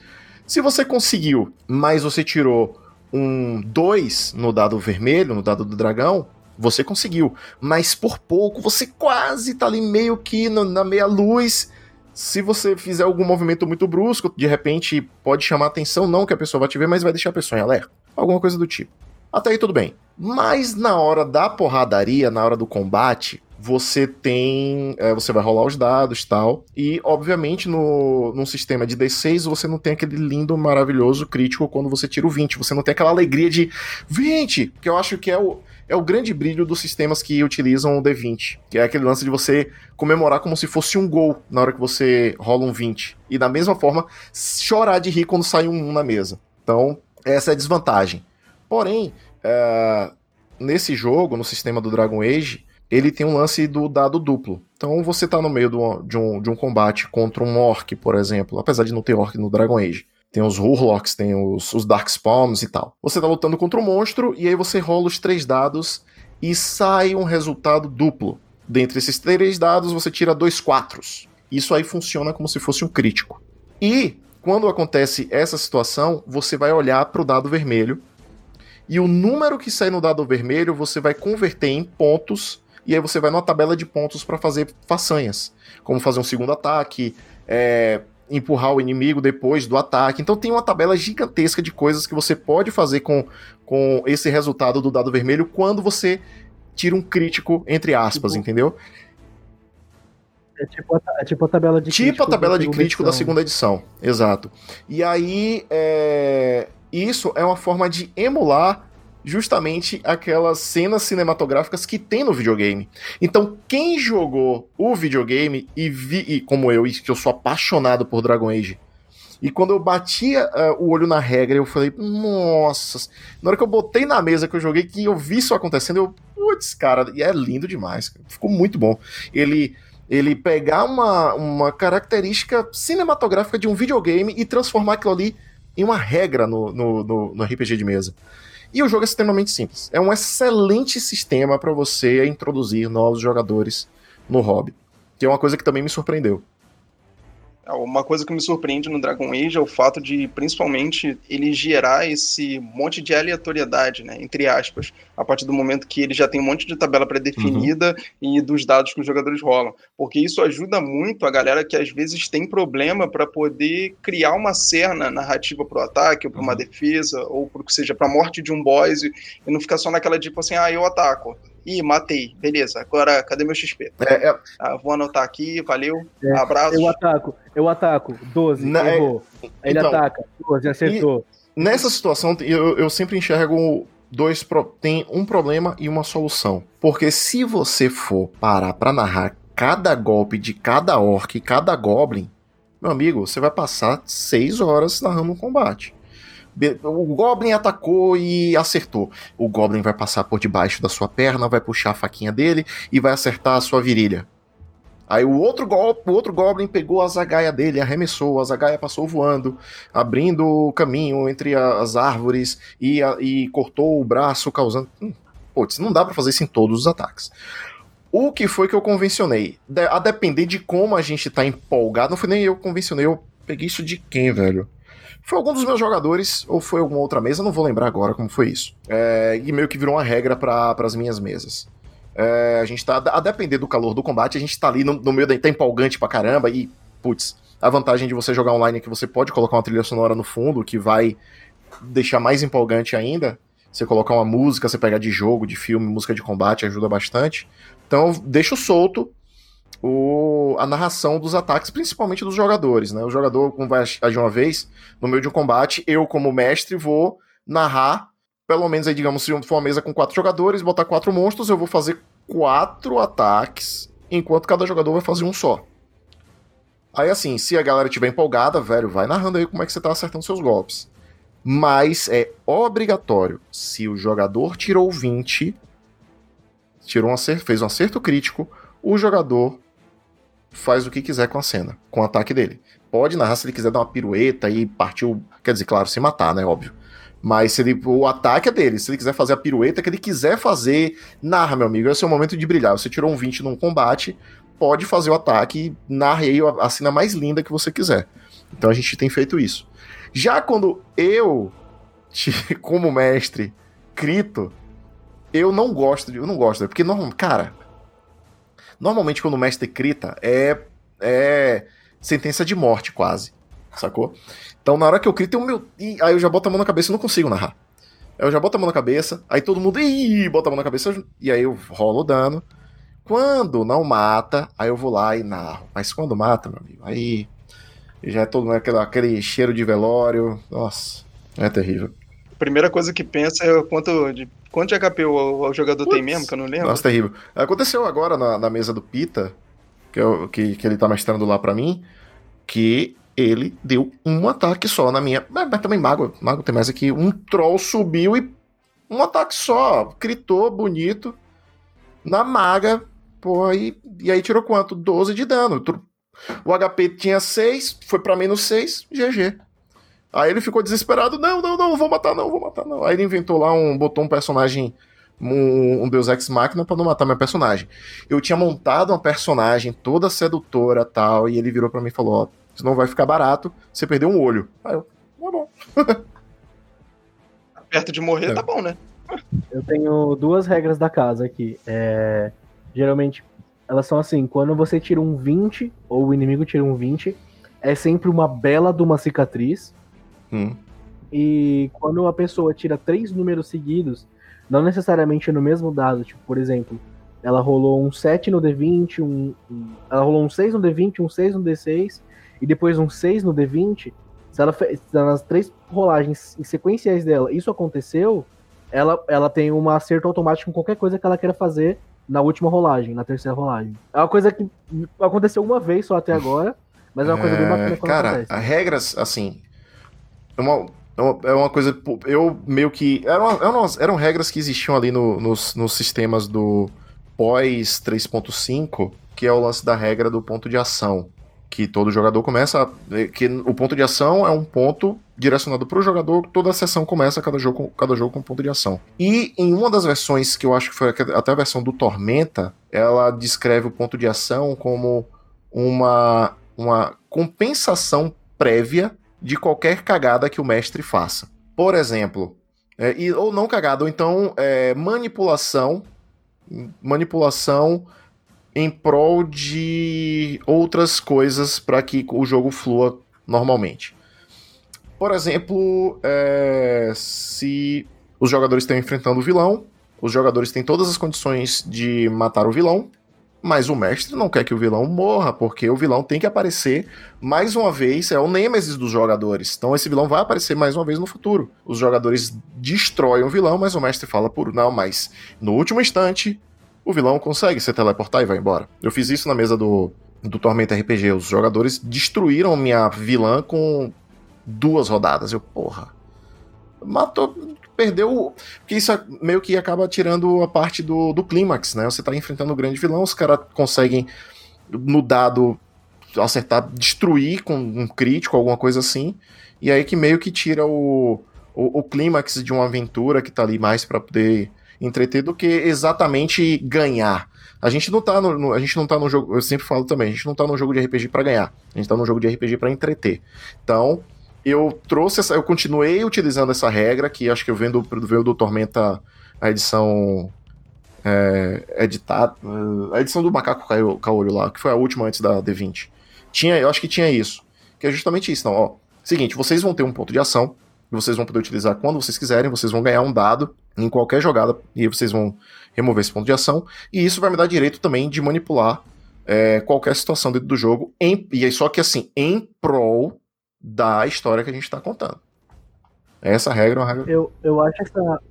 Se você conseguiu, mas você tirou um 2 no dado vermelho, no dado do dragão, você conseguiu. Mas por pouco, você quase tá ali meio que no, na meia luz. Se você fizer algum movimento muito brusco, de repente pode chamar atenção, não que a pessoa vai te ver, mas vai deixar a pessoa em alerta. Alguma coisa do tipo. Até aí tudo bem. Mas na hora da porradaria, na hora do combate, você tem. É, você vai rolar os dados tal. E, obviamente, no, num sistema de D6, você não tem aquele lindo, maravilhoso crítico quando você tira o 20. Você não tem aquela alegria de 20, que eu acho que é o é o grande brilho dos sistemas que utilizam o D20, que é aquele lance de você comemorar como se fosse um gol na hora que você rola um 20. E da mesma forma, chorar de rir quando sai um 1 na mesa. Então, essa é a desvantagem. Porém, é, nesse jogo, no sistema do Dragon Age, ele tem um lance do dado duplo. Então você tá no meio de, um, de um combate contra um orc, por exemplo, apesar de não ter orc no Dragon Age. Tem os Hurlocks, tem os, os Darkspawns e tal. Você tá lutando contra um monstro e aí você rola os três dados e sai um resultado duplo. Dentre esses três dados, você tira dois quatros. Isso aí funciona como se fosse um crítico. E quando acontece essa situação, você vai olhar para o dado vermelho e o número que sai no dado vermelho você vai converter em pontos e aí você vai numa tabela de pontos para fazer façanhas, como fazer um segundo ataque, é, empurrar o inimigo depois do ataque. Então tem uma tabela gigantesca de coisas que você pode fazer com, com esse resultado do dado vermelho quando você tira um crítico, entre aspas, tipo, entendeu? É tipo, a, é tipo a tabela de tipo crítico. Tipo a tabela de crítico edição. da segunda edição, exato. E aí, é... isso é uma forma de emular justamente aquelas cenas cinematográficas que tem no videogame. Então, quem jogou o videogame e vi, e como eu, que eu sou apaixonado por Dragon Age, e quando eu batia uh, o olho na regra, eu falei, nossa. Na hora que eu botei na mesa que eu joguei, que eu vi isso acontecendo, eu, putz, cara, e é lindo demais. Ficou muito bom. Ele ele pegar uma, uma característica cinematográfica de um videogame e transformar aquilo ali em uma regra no, no, no, no RPG de mesa. E o jogo é extremamente simples. É um excelente sistema para você introduzir novos jogadores no hobby. Que é uma coisa que também me surpreendeu. É, uma coisa que me surpreende no Dragon Age é o fato de, principalmente, ele gerar esse monte de aleatoriedade, né, entre aspas, a partir do momento que ele já tem um monte de tabela pré-definida uhum. e dos dados que os jogadores rolam. Porque isso ajuda muito a galera que às vezes tem problema para poder criar uma cena narrativa para o ataque, ou para uma uhum. defesa, ou para que seja para a morte de um boss, e não ficar só naquela tipo assim, ah, eu ataco. Ih, matei. Beleza, agora cadê meu XP? É, é... Ah, vou anotar aqui, valeu. É, abraço. Eu ataco, eu ataco. 12, Na, errou. É... Ele então, ataca, 12, acertou. Nessa situação, eu, eu sempre enxergo dois pro... tem um problema e uma solução. Porque se você for parar para narrar cada golpe de cada orc, cada goblin, meu amigo, você vai passar seis horas narrando um combate. O Goblin atacou e acertou. O Goblin vai passar por debaixo da sua perna, vai puxar a faquinha dele e vai acertar a sua virilha. Aí o outro, o outro Goblin pegou a zagaia dele, arremessou, a zagaia passou voando, abrindo o caminho entre as árvores e, a, e cortou o braço, causando. Hum, putz, não dá para fazer isso em todos os ataques. O que foi que eu convencionei? De a depender de como a gente tá empolgado, não foi nem eu que convencionei, eu peguei isso de quem, velho? Foi algum dos meus jogadores, ou foi alguma outra mesa, não vou lembrar agora como foi isso. É, e meio que virou uma regra para as minhas mesas. É, a gente tá, a depender do calor do combate, a gente tá ali no, no meio da. tá empolgante pra caramba e, putz, a vantagem de você jogar online é que você pode colocar uma trilha sonora no fundo que vai deixar mais empolgante ainda. Você colocar uma música, você pegar de jogo, de filme, música de combate, ajuda bastante. Então, deixa solto o, a narração dos ataques, principalmente dos jogadores, né? O jogador, como vai agir uma vez, no meio de um combate, eu, como mestre, vou narrar, pelo menos aí, digamos, se for uma mesa com quatro jogadores, botar quatro monstros, eu vou fazer quatro ataques, enquanto cada jogador vai fazer um só. Aí, assim, se a galera estiver empolgada, velho, vai narrando aí como é que você tá acertando seus golpes. Mas é obrigatório, se o jogador tirou 20, tirou um acerto, fez um acerto crítico, o jogador faz o que quiser com a cena, com o ataque dele. Pode narrar se ele quiser dar uma pirueta e partir, quer dizer, claro, se matar, né, óbvio. Mas se ele, o ataque é dele, se ele quiser fazer a pirueta que ele quiser fazer, narra, meu amigo, esse é o momento de brilhar. Você tirou um 20 num combate, pode fazer o ataque, narre aí a cena mais linda que você quiser. Então a gente tem feito isso. Já quando eu, como mestre, crito, eu não gosto de. Eu não gosto, porque, não, cara, Normalmente, quando o mestre crita, é, é sentença de morte, quase. Sacou? Então, na hora que eu crito, eu, meu, aí eu já boto a mão na cabeça e não consigo narrar. Aí eu já boto a mão na cabeça, aí todo mundo ih, bota a mão na cabeça, e aí eu rolo o dano. Quando não mata, aí eu vou lá e narro. Mas quando mata, meu amigo, aí já é todo aquele, aquele cheiro de velório. Nossa, é terrível. Primeira coisa que pensa é quanto de Quanto de HP o, o jogador Puts, tem mesmo, que eu não lembro? Nossa, terrível. Aconteceu agora na, na mesa do Pita, que, eu, que, que ele tá mestrando lá para mim, que ele deu um ataque só na minha. Mas, mas, também Mago, Mago tem mais aqui. Um troll subiu e. Um ataque só. Critou bonito. Na maga. Pô, aí, e aí tirou quanto? 12 de dano. O HP tinha 6, foi para menos 6, GG. Aí ele ficou desesperado, não, não, não, vou matar, não, vou matar, não. Aí ele inventou lá um, botou um personagem, um, um Deus Ex Machina pra não matar meu personagem. Eu tinha montado uma personagem toda sedutora tal, e ele virou para mim e falou, ó, isso não vai ficar barato, você perdeu um olho. Aí eu, tá bom. Perto de morrer, é. tá bom, né? Eu tenho duas regras da casa aqui. É, geralmente, elas são assim, quando você tira um 20, ou o inimigo tira um 20, é sempre uma bela de uma cicatriz. Hum. E quando a pessoa tira três números seguidos, não necessariamente no mesmo dado, tipo, por exemplo, ela rolou um 7 no D20, um, um, ela rolou um 6 no D20, um 6 no D6, e depois um 6 no D20. Se ela fez nas três rolagens sequenciais dela, isso aconteceu, ela, ela tem um acerto automático em qualquer coisa que ela queira fazer na última rolagem, na terceira rolagem. É uma coisa que aconteceu uma vez só até agora, mas é uma coisa é, bem bacana quando Cara, acontece. regras, assim. É uma, é uma coisa. Eu meio que. Eram, eram, eram regras que existiam ali no, nos, nos sistemas do pós 3.5, que é o lance da regra do ponto de ação que todo jogador começa. que o ponto de ação é um ponto direcionado para o jogador, toda a sessão começa cada jogo, cada jogo com ponto de ação. E em uma das versões, que eu acho que foi até a versão do Tormenta, ela descreve o ponto de ação como uma, uma compensação prévia de qualquer cagada que o mestre faça. Por exemplo, é, e, ou não cagada, ou então é, manipulação. Manipulação em prol de outras coisas para que o jogo flua normalmente. Por exemplo, é, se os jogadores estão enfrentando o vilão, os jogadores têm todas as condições de matar o vilão, mas o mestre não quer que o vilão morra, porque o vilão tem que aparecer mais uma vez, é o nêmesis dos jogadores. Então esse vilão vai aparecer mais uma vez no futuro. Os jogadores destroem o vilão, mas o mestre fala por não, mas no último instante o vilão consegue se teleportar e vai embora. Eu fiz isso na mesa do, do Tormenta RPG. Os jogadores destruíram minha vilã com duas rodadas. Eu, porra. Matou. Perdeu. Porque isso meio que acaba tirando a parte do, do clímax, né? Você tá enfrentando o grande vilão, os caras conseguem, no dado, acertar, destruir com um crítico, alguma coisa assim. E aí que meio que tira o, o, o clímax de uma aventura que tá ali mais para poder entreter do que exatamente ganhar. A gente não tá no, no, a gente não tá no jogo, eu sempre falo também, a gente não tá no jogo de RPG para ganhar. A gente tá no jogo de RPG para entreter. Então, eu trouxe essa, eu continuei utilizando essa regra que acho que eu vendo veio do Tormenta a edição é, editada, a edição do Macaco Caolho lá, que foi a última antes da D20. Tinha, eu acho que tinha isso, que é justamente isso, não, ó. Seguinte, vocês vão ter um ponto de ação, vocês vão poder utilizar quando vocês quiserem, vocês vão ganhar um dado em qualquer jogada e vocês vão remover esse ponto de ação, e isso vai me dar direito também de manipular é, qualquer situação dentro do jogo, em, e aí só que assim, em prol da história que a gente está contando. Essa regra é uma regra. Eu, eu acho essa.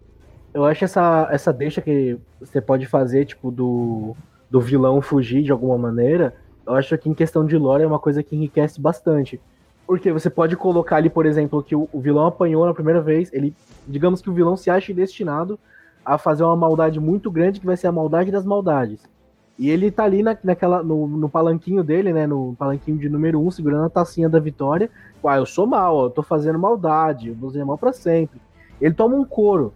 Eu acho essa, essa deixa que você pode fazer, tipo, do, do vilão fugir de alguma maneira, eu acho que em questão de lore é uma coisa que enriquece bastante. Porque você pode colocar ali, por exemplo, que o, vilão apanhou na primeira vez, ele. Digamos que o vilão se acha destinado a fazer uma maldade muito grande, que vai ser a maldade das maldades. E ele tá ali na, naquela, no, no palanquinho dele, né? No palanquinho de número 1, um, segurando a tacinha da vitória. Ah, eu sou mal, eu tô fazendo maldade, eu vou ser mal pra sempre. Ele toma um couro.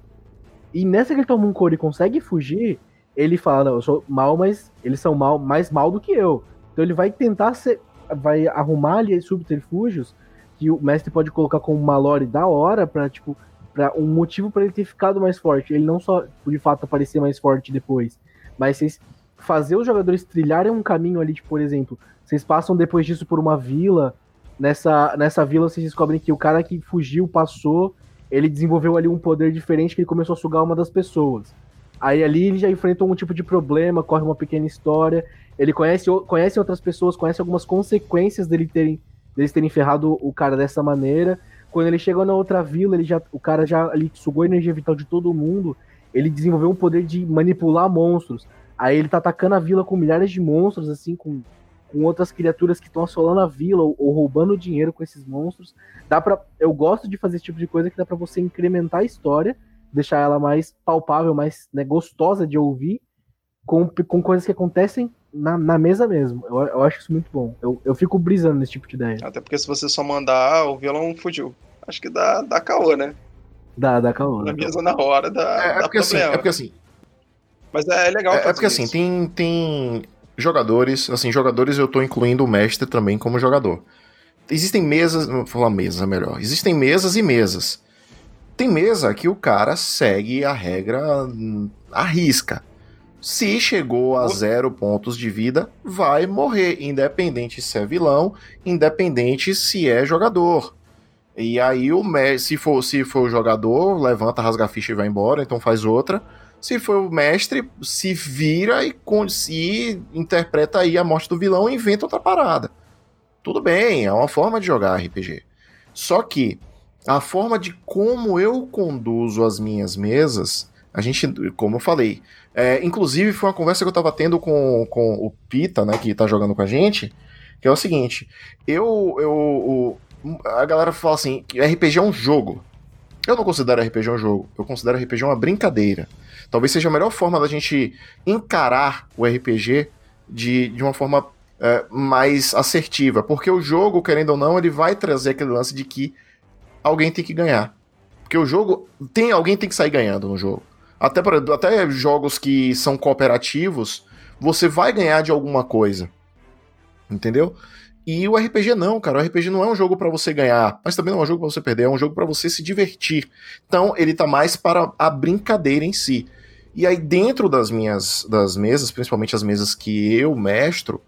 E nessa que ele toma um couro e consegue fugir, ele fala, não, eu sou mal, mas eles são mal, mais mal do que eu. Então ele vai tentar ser, vai arrumar ali subterfúgios que o mestre pode colocar como uma lore da hora para tipo para um motivo para ele ter ficado mais forte. Ele não só de fato aparecer mais forte depois, mas vocês fazer os jogadores trilharem um caminho ali, tipo, por exemplo, vocês passam depois disso por uma vila, nessa nessa vila vocês descobrem que o cara que fugiu passou, ele desenvolveu ali um poder diferente que ele começou a sugar uma das pessoas. Aí ali ele já enfrentou um tipo de problema, corre uma pequena história, ele conhece, conhece outras pessoas, conhece algumas consequências dele terem, deles terem ferrado o cara dessa maneira. Quando ele chegou na outra vila, ele já, o cara já ali sugou a energia vital de todo mundo. Ele desenvolveu um poder de manipular monstros. Aí ele tá atacando a vila com milhares de monstros, assim, com, com outras criaturas que estão assolando a vila ou, ou, roubando dinheiro com esses monstros. Dá para Eu gosto de fazer esse tipo de coisa que dá para você incrementar a história, deixar ela mais palpável, mais né, gostosa de ouvir, com, com coisas que acontecem na, na mesa mesmo. Eu, eu acho isso muito bom. Eu, eu fico brisando nesse tipo de ideia. Até porque se você só mandar, ah, o vilão fugiu. Acho que dá, dá caô, né? Dá, dá caô. Na mesa na hora dá, é, é dá porque assim, é porque assim. Mas é legal É, é porque assim, isso. tem, tem jogadores, assim, jogadores eu tô incluindo o mestre também como jogador. Existem mesas, vou falar mesa melhor. Existem mesas e mesas. Tem mesa que o cara segue a regra à risca. Se chegou a zero pontos de vida, vai morrer, independente se é vilão, independente se é jogador. E aí o se for se for o jogador, levanta, rasga a ficha e vai embora, então faz outra. Se for o mestre, se vira e, e interpreta aí a morte do vilão e inventa outra parada. Tudo bem, é uma forma de jogar RPG. Só que a forma de como eu conduzo as minhas mesas, a gente, como eu falei, é, inclusive foi uma conversa que eu tava tendo com, com o Pita, né, que tá jogando com a gente, que é o seguinte, eu, eu, a galera fala assim, que RPG é um jogo. Eu não considero RPG um jogo, eu considero RPG uma brincadeira. Talvez seja a melhor forma da gente encarar o RPG de, de uma forma é, mais assertiva, porque o jogo, querendo ou não, ele vai trazer aquele lance de que alguém tem que ganhar. Porque o jogo tem alguém tem que sair ganhando no jogo. Até para até jogos que são cooperativos, você vai ganhar de alguma coisa. Entendeu? E o RPG não, cara. O RPG não é um jogo para você ganhar, mas também não é um jogo para você perder, é um jogo para você se divertir. Então, ele tá mais para a brincadeira em si. E aí dentro das minhas das mesas, principalmente as mesas que eu mestro,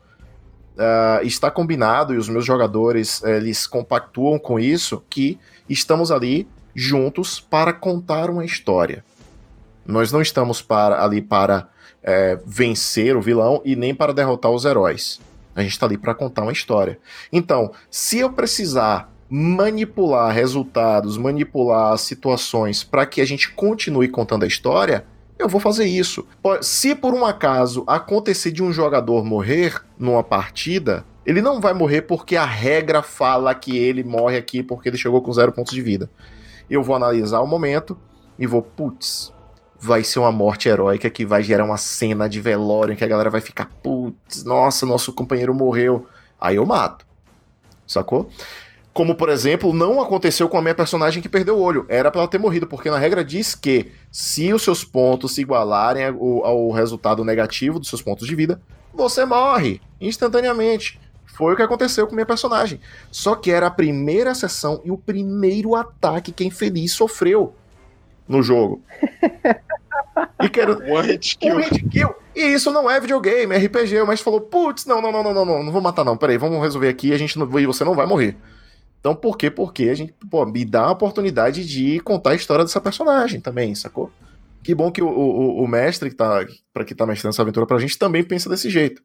uh, está combinado e os meus jogadores uh, eles compactuam com isso que estamos ali juntos para contar uma história. Nós não estamos para, ali para uh, vencer o vilão e nem para derrotar os heróis. A gente está ali para contar uma história. Então, se eu precisar manipular resultados, manipular situações para que a gente continue contando a história, eu vou fazer isso. Se por um acaso acontecer de um jogador morrer numa partida, ele não vai morrer porque a regra fala que ele morre aqui porque ele chegou com zero pontos de vida. Eu vou analisar o momento e vou, putz, vai ser uma morte heróica que vai gerar uma cena de velório em que a galera vai ficar, putz, nossa, nosso companheiro morreu. Aí eu mato. Sacou? Como, por exemplo, não aconteceu com a minha personagem que perdeu o olho. Era pra ela ter morrido, porque na regra diz que se os seus pontos se igualarem ao, ao resultado negativo dos seus pontos de vida, você morre instantaneamente. Foi o que aconteceu com minha personagem. Só que era a primeira sessão e o primeiro ataque que a Infeliz sofreu no jogo. e quero. One kill. kill. E isso não é videogame, é RPG. O mestre falou: putz, não, não, não, não, não, não, não vou matar, não. Peraí, vamos resolver aqui a gente não, e você não vai morrer. Então, por quê? Porque a gente, pô, me dá a oportunidade de contar a história dessa personagem também, sacou? Que bom que o, o, o mestre que tá, para que tá mestrando essa aventura pra gente também pensa desse jeito.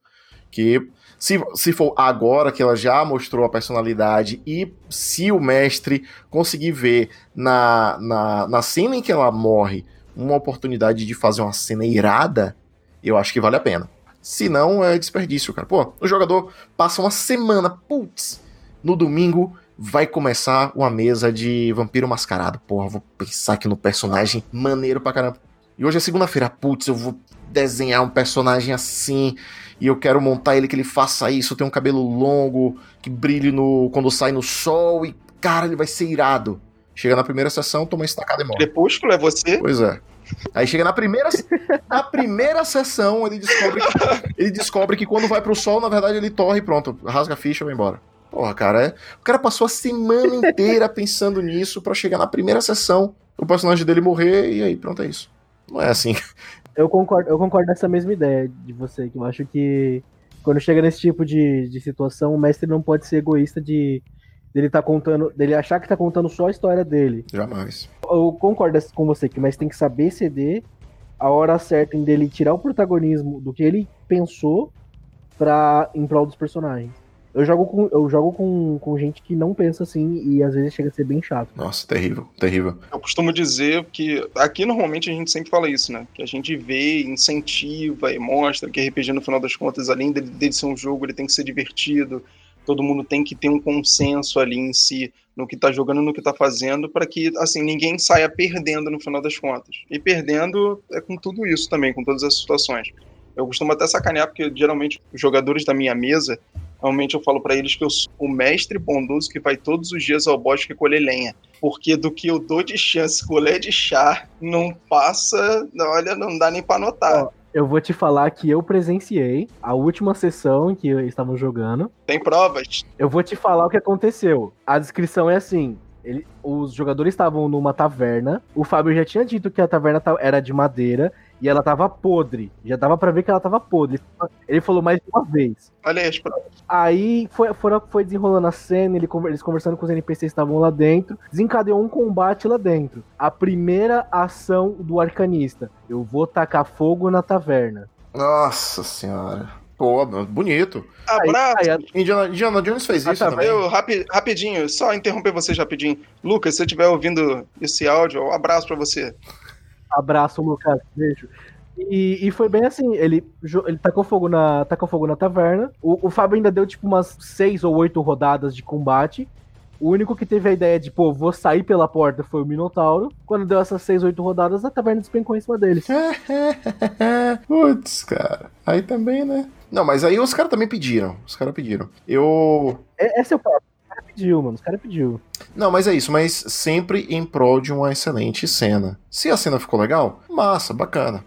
Que se, se for agora que ela já mostrou a personalidade e se o mestre conseguir ver na, na, na cena em que ela morre uma oportunidade de fazer uma cena irada, eu acho que vale a pena. Se não, é desperdício, cara. Pô, o jogador passa uma semana, putz, no domingo vai começar uma mesa de vampiro mascarado. Porra, vou pensar aqui no personagem maneiro pra caramba. E hoje é segunda-feira, putz, eu vou desenhar um personagem assim e eu quero montar ele que ele faça isso, tem um cabelo longo, que brilhe no quando sai no sol e cara, ele vai ser irado. Chega na primeira sessão, toma estacada e morre. Crepúsculo é você? Pois é. Aí chega na primeira, na primeira sessão, ele descobre, que, ele descobre que quando vai pro sol, na verdade, ele torre e pronto, rasga a ficha e vai embora. Porra, cara, é... o cara passou a semana inteira pensando nisso para chegar na primeira sessão, o personagem dele morrer e aí pronto, é isso. Não é assim. Eu concordo, eu concordo nessa mesma ideia de você, que eu acho que quando chega nesse tipo de, de situação, o mestre não pode ser egoísta de dele tá contando, dele achar que tá contando só a história dele. Jamais. Eu concordo com você que mas tem que saber ceder a hora certa em dele tirar o protagonismo do que ele pensou para em prol dos personagens. Eu jogo, com, eu jogo com, com gente que não pensa assim e às vezes chega a ser bem chato. Nossa, terrível, terrível. Eu costumo dizer que aqui normalmente a gente sempre fala isso, né? Que a gente vê, incentiva e mostra que RPG no final das contas, além dele, dele ser um jogo, ele tem que ser divertido. Todo mundo tem que ter um consenso ali em si, no que tá jogando, no que tá fazendo, para que assim ninguém saia perdendo no final das contas. E perdendo é com tudo isso também, com todas as situações. Eu costumo até sacanear, porque geralmente os jogadores da minha mesa, Realmente eu falo para eles que eu sou o mestre bondoso que vai todos os dias ao bosque colher lenha. Porque do que eu dou de chance colher de chá, não passa, olha, não dá nem para notar. Ó, eu vou te falar que eu presenciei a última sessão em que estávamos jogando. Tem provas? Eu vou te falar o que aconteceu. A descrição é assim: Ele, os jogadores estavam numa taverna. O Fábio já tinha dito que a taverna era de madeira e ela tava podre. Já dava para ver que ela tava podre. Ele falou mais de uma vez. Olha aí as provas. Aí foi, foi, foi desenrolando a cena, ele, eles conversando com os NPCs que estavam lá dentro. Desencadeou um combate lá dentro. A primeira ação do arcanista. Eu vou tacar fogo na taverna. Nossa senhora. Pô, bonito. Abraço. Aí, aí, Indiana, Indiana Jones fez ah, isso tá, também. Eu, rapi, rapidinho, só interromper vocês rapidinho. Lucas, se você estiver ouvindo esse áudio, um abraço para você. Abraço, Lucas. Beijo. E, e, foi bem assim, ele, ele tacou fogo na, tacou fogo na taverna. O, o Fábio ainda deu tipo umas seis ou oito rodadas de combate. O único que teve a ideia de, pô, vou sair pela porta foi o Minotauro. Quando deu essas seis, oito rodadas, a taverna despencou em cima deles. Putz, cara. Aí também, né? Não, mas aí os caras também pediram. Os caras pediram. Eu. É, é o papo pediu, mano. Os caras pediu. Não, mas é isso, mas sempre em prol de uma excelente cena. Se a cena ficou legal, massa, bacana.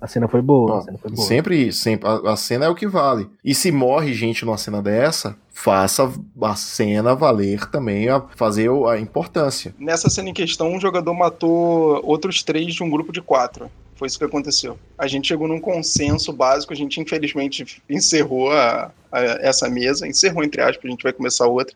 A cena foi boa, a cena foi boa. Sempre, sempre. A, a, cena é o que vale. E se morre gente numa cena dessa, faça a cena valer também, a fazer a importância. Nessa cena em questão, um jogador matou outros três de um grupo de quatro. Foi isso que aconteceu. A gente chegou num consenso básico, a gente infelizmente encerrou a, a, essa mesa, encerrou entre aspas, a gente vai começar outra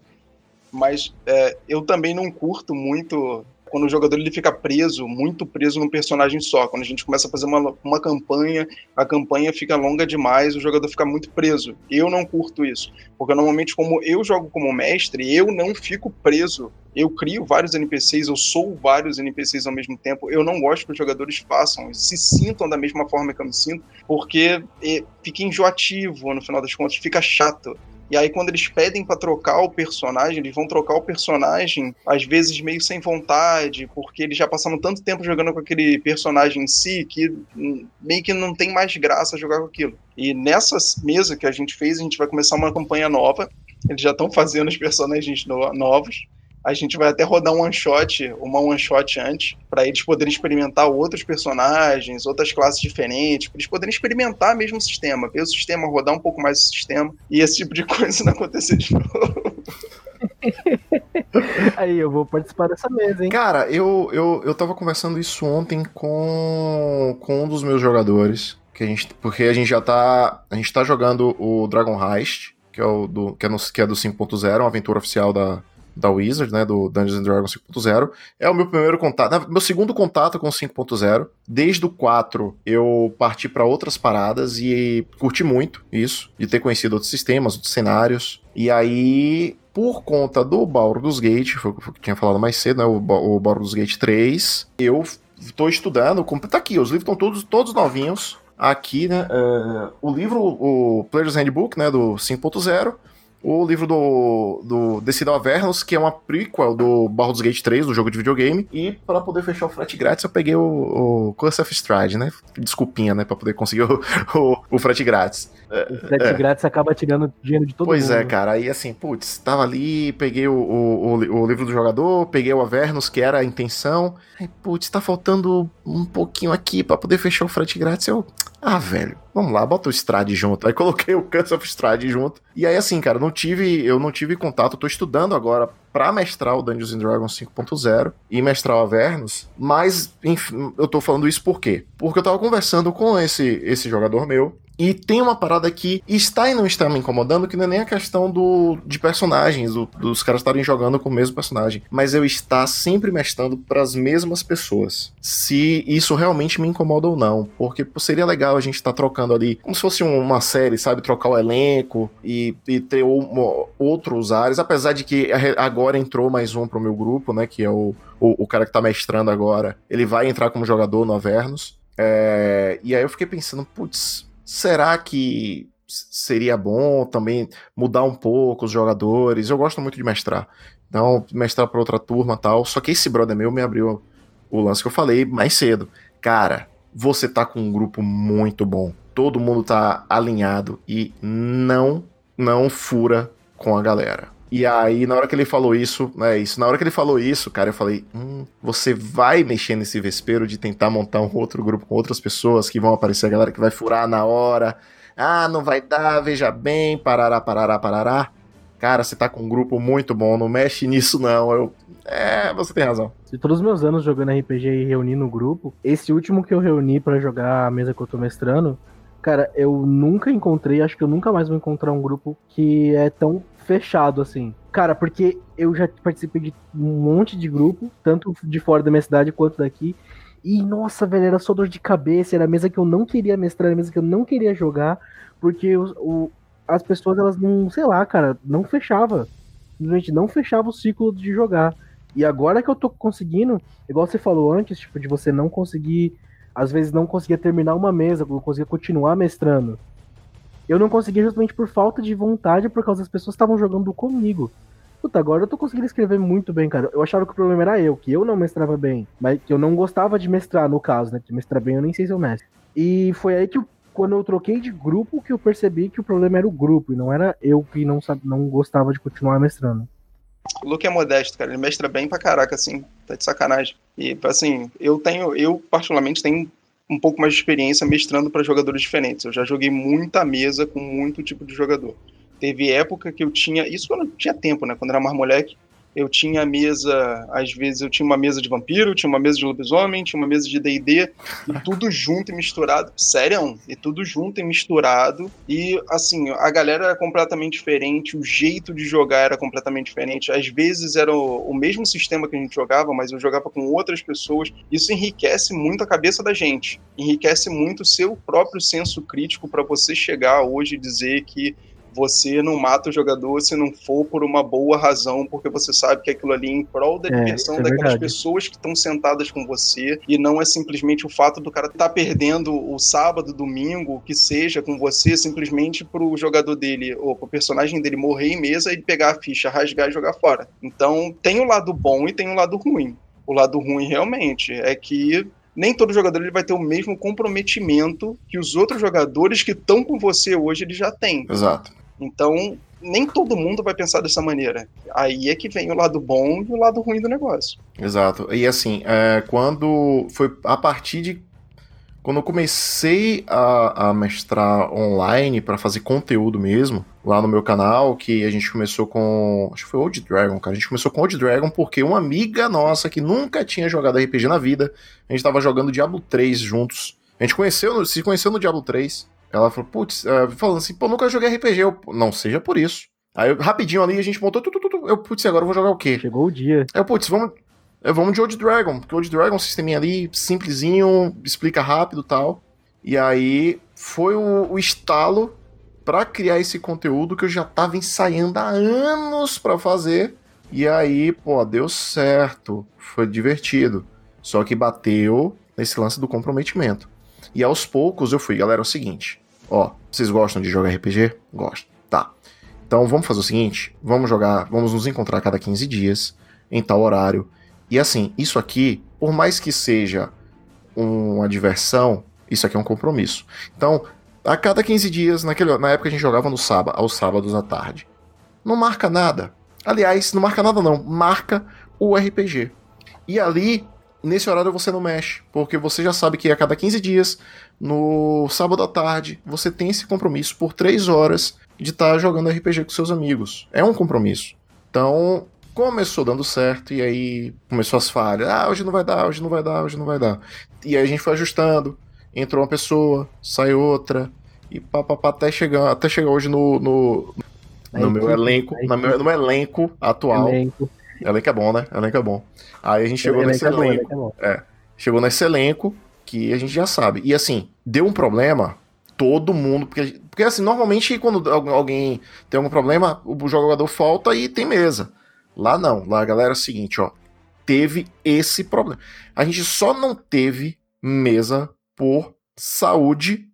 mas é, eu também não curto muito quando o jogador ele fica preso, muito preso num personagem só. Quando a gente começa a fazer uma, uma campanha, a campanha fica longa demais, o jogador fica muito preso. Eu não curto isso, porque normalmente como eu jogo como mestre, eu não fico preso. Eu crio vários NPCs, eu sou vários NPCs ao mesmo tempo. Eu não gosto que os jogadores façam, se sintam da mesma forma que eu me sinto, porque é, fica enjoativo no final das contas, fica chato. E aí, quando eles pedem para trocar o personagem, eles vão trocar o personagem, às vezes meio sem vontade, porque eles já passaram tanto tempo jogando com aquele personagem em si que meio que não tem mais graça jogar com aquilo. E nessa mesa que a gente fez, a gente vai começar uma campanha nova. Eles já estão fazendo os personagens novos. A gente vai até rodar um one shot, uma one shot antes, para eles poderem experimentar outros personagens, outras classes diferentes, para eles poderem experimentar mesmo o sistema, ver o sistema, rodar um pouco mais o sistema e esse tipo de coisa não acontecer de novo. Aí, eu vou participar dessa mesa, hein? Cara, eu, eu, eu tava conversando isso ontem com, com um dos meus jogadores, que a gente, porque a gente já tá. A gente tá jogando o Dragon Heist, que é, o do, que é, no, que é do 5.0, uma aventura oficial da, da Wizard, né, do Dungeons Dragons 5.0. É o meu primeiro contato, meu segundo contato com o 5.0. Desde o 4 eu parti para outras paradas e curti muito isso, de ter conhecido outros sistemas, outros cenários. E aí, por conta do Baldur's Gate, foi o que eu tinha falado mais cedo, né, o, o Baldur's Gate 3, eu estou estudando, tá aqui, os livros estão todos, todos novinhos, aqui, né, uh, o livro, o Player's Handbook, né, do 5.0, o livro do, do Decida Avernus, que é uma prequel do Baldur's Gate 3, do jogo de videogame. E para poder fechar o frete grátis, eu peguei o, o Curse of Stride, né? Desculpinha, né? Pra poder conseguir o, o, o frete grátis. O frete é. grátis acaba tirando dinheiro de todo pois mundo. Pois é, cara. Aí assim, putz, tava ali, peguei o, o, o, livro do jogador, peguei o Avernus, que era a intenção. Aí, putz, tá faltando um pouquinho aqui para poder fechar o frete grátis. Eu, ah, velho, vamos lá, bota o Strade junto. Aí coloquei o Curse of Strade junto. E aí, assim, cara, não tive, eu não tive contato. Eu tô estudando agora para mestrar o Dungeons and Dragons 5.0 e mestrar o Avernus. Mas, enfim, eu tô falando isso por quê? Porque eu tava conversando com esse, esse jogador meu e tem uma parada que está e não está me incomodando, que não é nem a questão do, de personagens, do, dos caras estarem jogando com o mesmo personagem, mas eu estar sempre mestrando para as mesmas pessoas. Se isso realmente me incomoda ou não, porque seria legal a gente estar tá trocando ali, como se fosse uma série, sabe? Trocar o elenco e, e ter um, outros áreas, apesar de que agora entrou mais um pro meu grupo, né? Que é o, o, o cara que tá mestrando agora. Ele vai entrar como jogador no Avernus. É, e aí eu fiquei pensando, putz, Será que seria bom também mudar um pouco os jogadores? Eu gosto muito de mestrar. Então, mestrar para outra turma tal. Só que esse brother meu me abriu o lance que eu falei mais cedo. Cara, você tá com um grupo muito bom. Todo mundo tá alinhado e não não fura com a galera. E aí, na hora que ele falou isso, é isso, na hora que ele falou isso, cara, eu falei, hum, você vai mexer nesse vespeiro de tentar montar um outro grupo com outras pessoas que vão aparecer, a galera que vai furar na hora. Ah, não vai dar, veja bem, parará, parará, parará. cara, você tá com um grupo muito bom, não mexe nisso não. Eu, é, você tem razão. De todos os meus anos jogando RPG e reunindo o grupo, esse último que eu reuni para jogar a mesa que eu tô mestrando, cara, eu nunca encontrei, acho que eu nunca mais vou encontrar um grupo que é tão fechado assim. Cara, porque eu já participei de um monte de grupo, tanto de fora da minha cidade quanto daqui. E nossa, velho, era só dor de cabeça, era a mesa que eu não queria mestrar, era a mesa que eu não queria jogar, porque o, o as pessoas, elas não, sei lá, cara, não fechava. Simplesmente não fechava o ciclo de jogar. E agora que eu tô conseguindo, igual você falou antes, tipo, de você não conseguir, às vezes não conseguia terminar uma mesa, não conseguia continuar mestrando. Eu não conseguia justamente por falta de vontade, por causa das pessoas estavam jogando comigo. Puta, agora eu tô conseguindo escrever muito bem, cara. Eu achava que o problema era eu, que eu não mestrava bem. Mas que eu não gostava de mestrar, no caso, né? De mestrar bem, eu nem sei se eu mestre. E foi aí que, eu, quando eu troquei de grupo, que eu percebi que o problema era o grupo, e não era eu que não, não gostava de continuar mestrando. O Luke é modesto, cara. Ele mestra bem pra caraca, assim. Tá de sacanagem. E, assim, eu tenho, eu particularmente tenho um pouco mais de experiência mestrando para jogadores diferentes. Eu já joguei muita mesa com muito tipo de jogador. Teve época que eu tinha. Isso quando eu tinha tempo, né? Quando era mais moleque eu tinha mesa, às vezes eu tinha uma mesa de vampiro, tinha uma mesa de lobisomem, tinha uma mesa de D&D, e tudo junto e misturado, sério, e tudo junto e misturado, e assim, a galera era completamente diferente, o jeito de jogar era completamente diferente, às vezes era o, o mesmo sistema que a gente jogava, mas eu jogava com outras pessoas, isso enriquece muito a cabeça da gente, enriquece muito o seu próprio senso crítico para você chegar hoje e dizer que você não mata o jogador se não for por uma boa razão, porque você sabe que aquilo ali é em prol da é, diversão é, daquelas verdade. pessoas que estão sentadas com você e não é simplesmente o fato do cara estar tá perdendo o sábado, domingo, o que seja com você, simplesmente pro jogador dele ou pro personagem dele morrer em mesa e pegar a ficha, rasgar e jogar fora. Então tem o lado bom e tem o lado ruim. O lado ruim realmente é que nem todo jogador ele vai ter o mesmo comprometimento que os outros jogadores que estão com você hoje ele já têm. Exato. Então, nem todo mundo vai pensar dessa maneira. Aí é que vem o lado bom e o lado ruim do negócio. Exato. E assim, é, quando foi a partir de quando eu comecei a, a mestrar online para fazer conteúdo mesmo, lá no meu canal, que a gente começou com. Acho que foi Old Dragon, cara. A gente começou com Old Dragon porque uma amiga nossa que nunca tinha jogado RPG na vida, a gente tava jogando Diablo 3 juntos. A gente conheceu, se conheceu no Diablo 3. Ela falou, putz, uh, falando assim, pô, nunca joguei RPG. Eu, não seja por isso. Aí, rapidinho ali, a gente montou tudo, tudo. Eu, putz, agora eu vou jogar o quê? Chegou o dia. Eu, putz, vamos. Vamos de Old Dragon, porque Old Dragon é um sisteminha ali, simplesinho, explica rápido tal. E aí foi o, o estalo para criar esse conteúdo que eu já tava ensaiando há anos para fazer. E aí, pô, deu certo. Foi divertido. Só que bateu nesse lance do comprometimento. E aos poucos eu fui, galera, é o seguinte. Ó, vocês gostam de jogar RPG? Gosto. Tá. Então vamos fazer o seguinte: vamos jogar, vamos nos encontrar a cada 15 dias, em tal horário. E assim, isso aqui, por mais que seja uma diversão, isso aqui é um compromisso. Então, a cada 15 dias, naquele, na época a gente jogava no sábado, aos sábados à tarde. Não marca nada. Aliás, não marca nada não, marca o RPG. E ali nesse horário você não mexe, porque você já sabe que a cada 15 dias, no sábado à tarde, você tem esse compromisso por 3 horas de estar tá jogando RPG com seus amigos. É um compromisso. Então, começou dando certo e aí começou as falhas. Ah, hoje não vai dar, hoje não vai dar, hoje não vai dar. E aí a gente foi ajustando. Entrou uma pessoa, sai outra, e papapá até chegar, até chegar hoje no, no, no meu elenco, no meu, no meu elenco atual. Elenco. Elenco é bom, né? Elenco é bom. Aí a gente chegou nesse é bom, elenco. É, é, chegou nesse elenco que a gente já sabe. E assim, deu um problema, todo mundo. Porque, porque assim, normalmente quando alguém tem algum problema, o jogador falta e tem mesa. Lá não. Lá galera é o seguinte, ó. Teve esse problema. A gente só não teve mesa por saúde,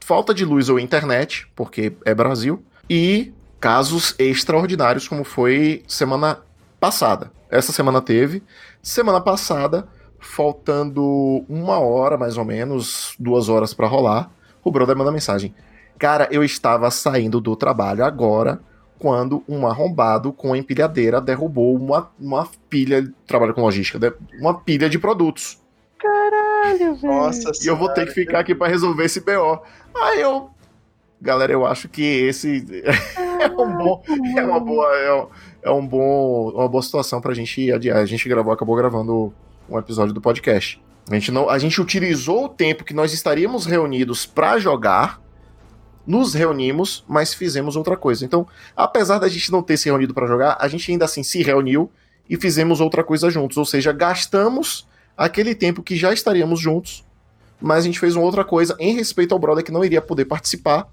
falta de luz ou internet, porque é Brasil, e casos extraordinários, como foi semana passada. Essa semana teve. Semana passada, faltando uma hora mais ou menos, duas horas para rolar, o brother manda mensagem. Cara, eu estava saindo do trabalho agora quando um arrombado com empilhadeira derrubou uma, uma pilha. Trabalho com logística, uma pilha de produtos. Caralho, velho. Nossa E eu vou ter que ficar aqui para resolver esse BO. Aí eu. Galera, eu acho que esse. é, um bom, é uma boa, é, um, é um bom, uma boa situação pra gente adiar. A gente gravou, acabou gravando um episódio do podcast. A gente, não, a gente utilizou o tempo que nós estaríamos reunidos para jogar, nos reunimos, mas fizemos outra coisa. Então, apesar da gente não ter se reunido para jogar, a gente ainda assim se reuniu e fizemos outra coisa juntos. Ou seja, gastamos aquele tempo que já estaríamos juntos, mas a gente fez uma outra coisa em respeito ao brother que não iria poder participar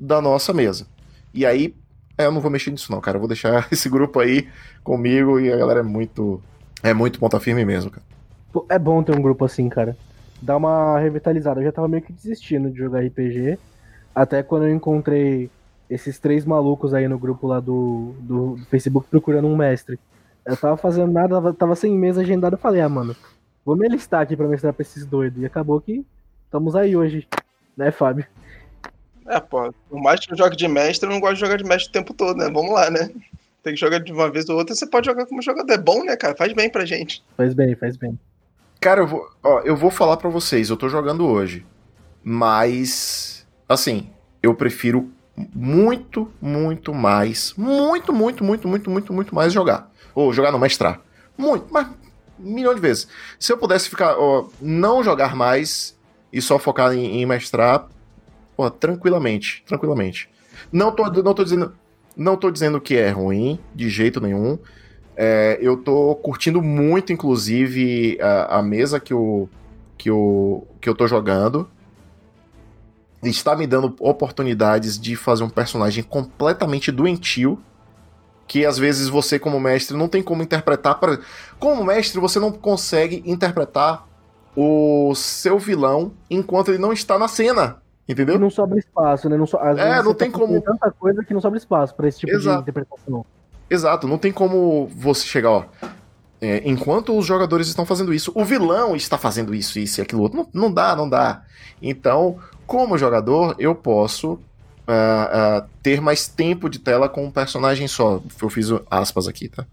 da nossa mesa. E aí, é, eu não vou mexer nisso não, cara. Eu vou deixar esse grupo aí comigo e a galera é muito é muito ponta firme mesmo, cara. É bom ter um grupo assim, cara. Dá uma revitalizada. Eu já tava meio que desistindo de jogar RPG. Até quando eu encontrei esses três malucos aí no grupo lá do, do, Facebook procurando um mestre. Eu tava fazendo nada, tava, sem mesa agendada. Eu falei, ah, mano, vou me alistar aqui pra mestrar pra esses doidos. E acabou que estamos aí hoje, né, Fábio? É, pô, por mais que eu jogue de mestre, eu não gosto de jogar de mestre o tempo todo, né? Vamos lá, né? Tem que jogar de uma vez ou outra, você pode jogar como jogador. É bom, né, cara? Faz bem pra gente. Faz bem, faz bem. Cara, eu vou, ó, eu vou falar para vocês, eu tô jogando hoje. Mas, assim, eu prefiro muito, muito mais, muito, muito, muito, muito, muito, muito mais jogar. Ou jogar no mestrar. Muito, mas um milhão de vezes. Se eu pudesse ficar, ó, não jogar mais e só focar em, em mestrar, ó, tranquilamente, tranquilamente. Não tô, não tô dizendo, não tô dizendo que é ruim, de jeito nenhum. É, eu tô curtindo muito, inclusive, a, a, mesa que eu, que, eu, que eu tô jogando. Está me dando oportunidades de fazer um personagem completamente doentio. Que às vezes você, como mestre, não tem como interpretar. Pra... Como mestre, você não consegue interpretar o seu vilão enquanto ele não está na cena. Entendeu? E não sobra espaço, né? Não so... Às é, não tem tá como. tanta coisa que não sobra espaço para esse tipo Exato. de interpretação. Exato, não tem como você chegar, ó. É, enquanto os jogadores estão fazendo isso, o vilão está fazendo isso, isso e aquilo outro. Não, não dá, não dá. Então, como jogador, eu posso uh, uh, ter mais tempo de tela com um personagem só. Eu fiz aspas aqui, tá?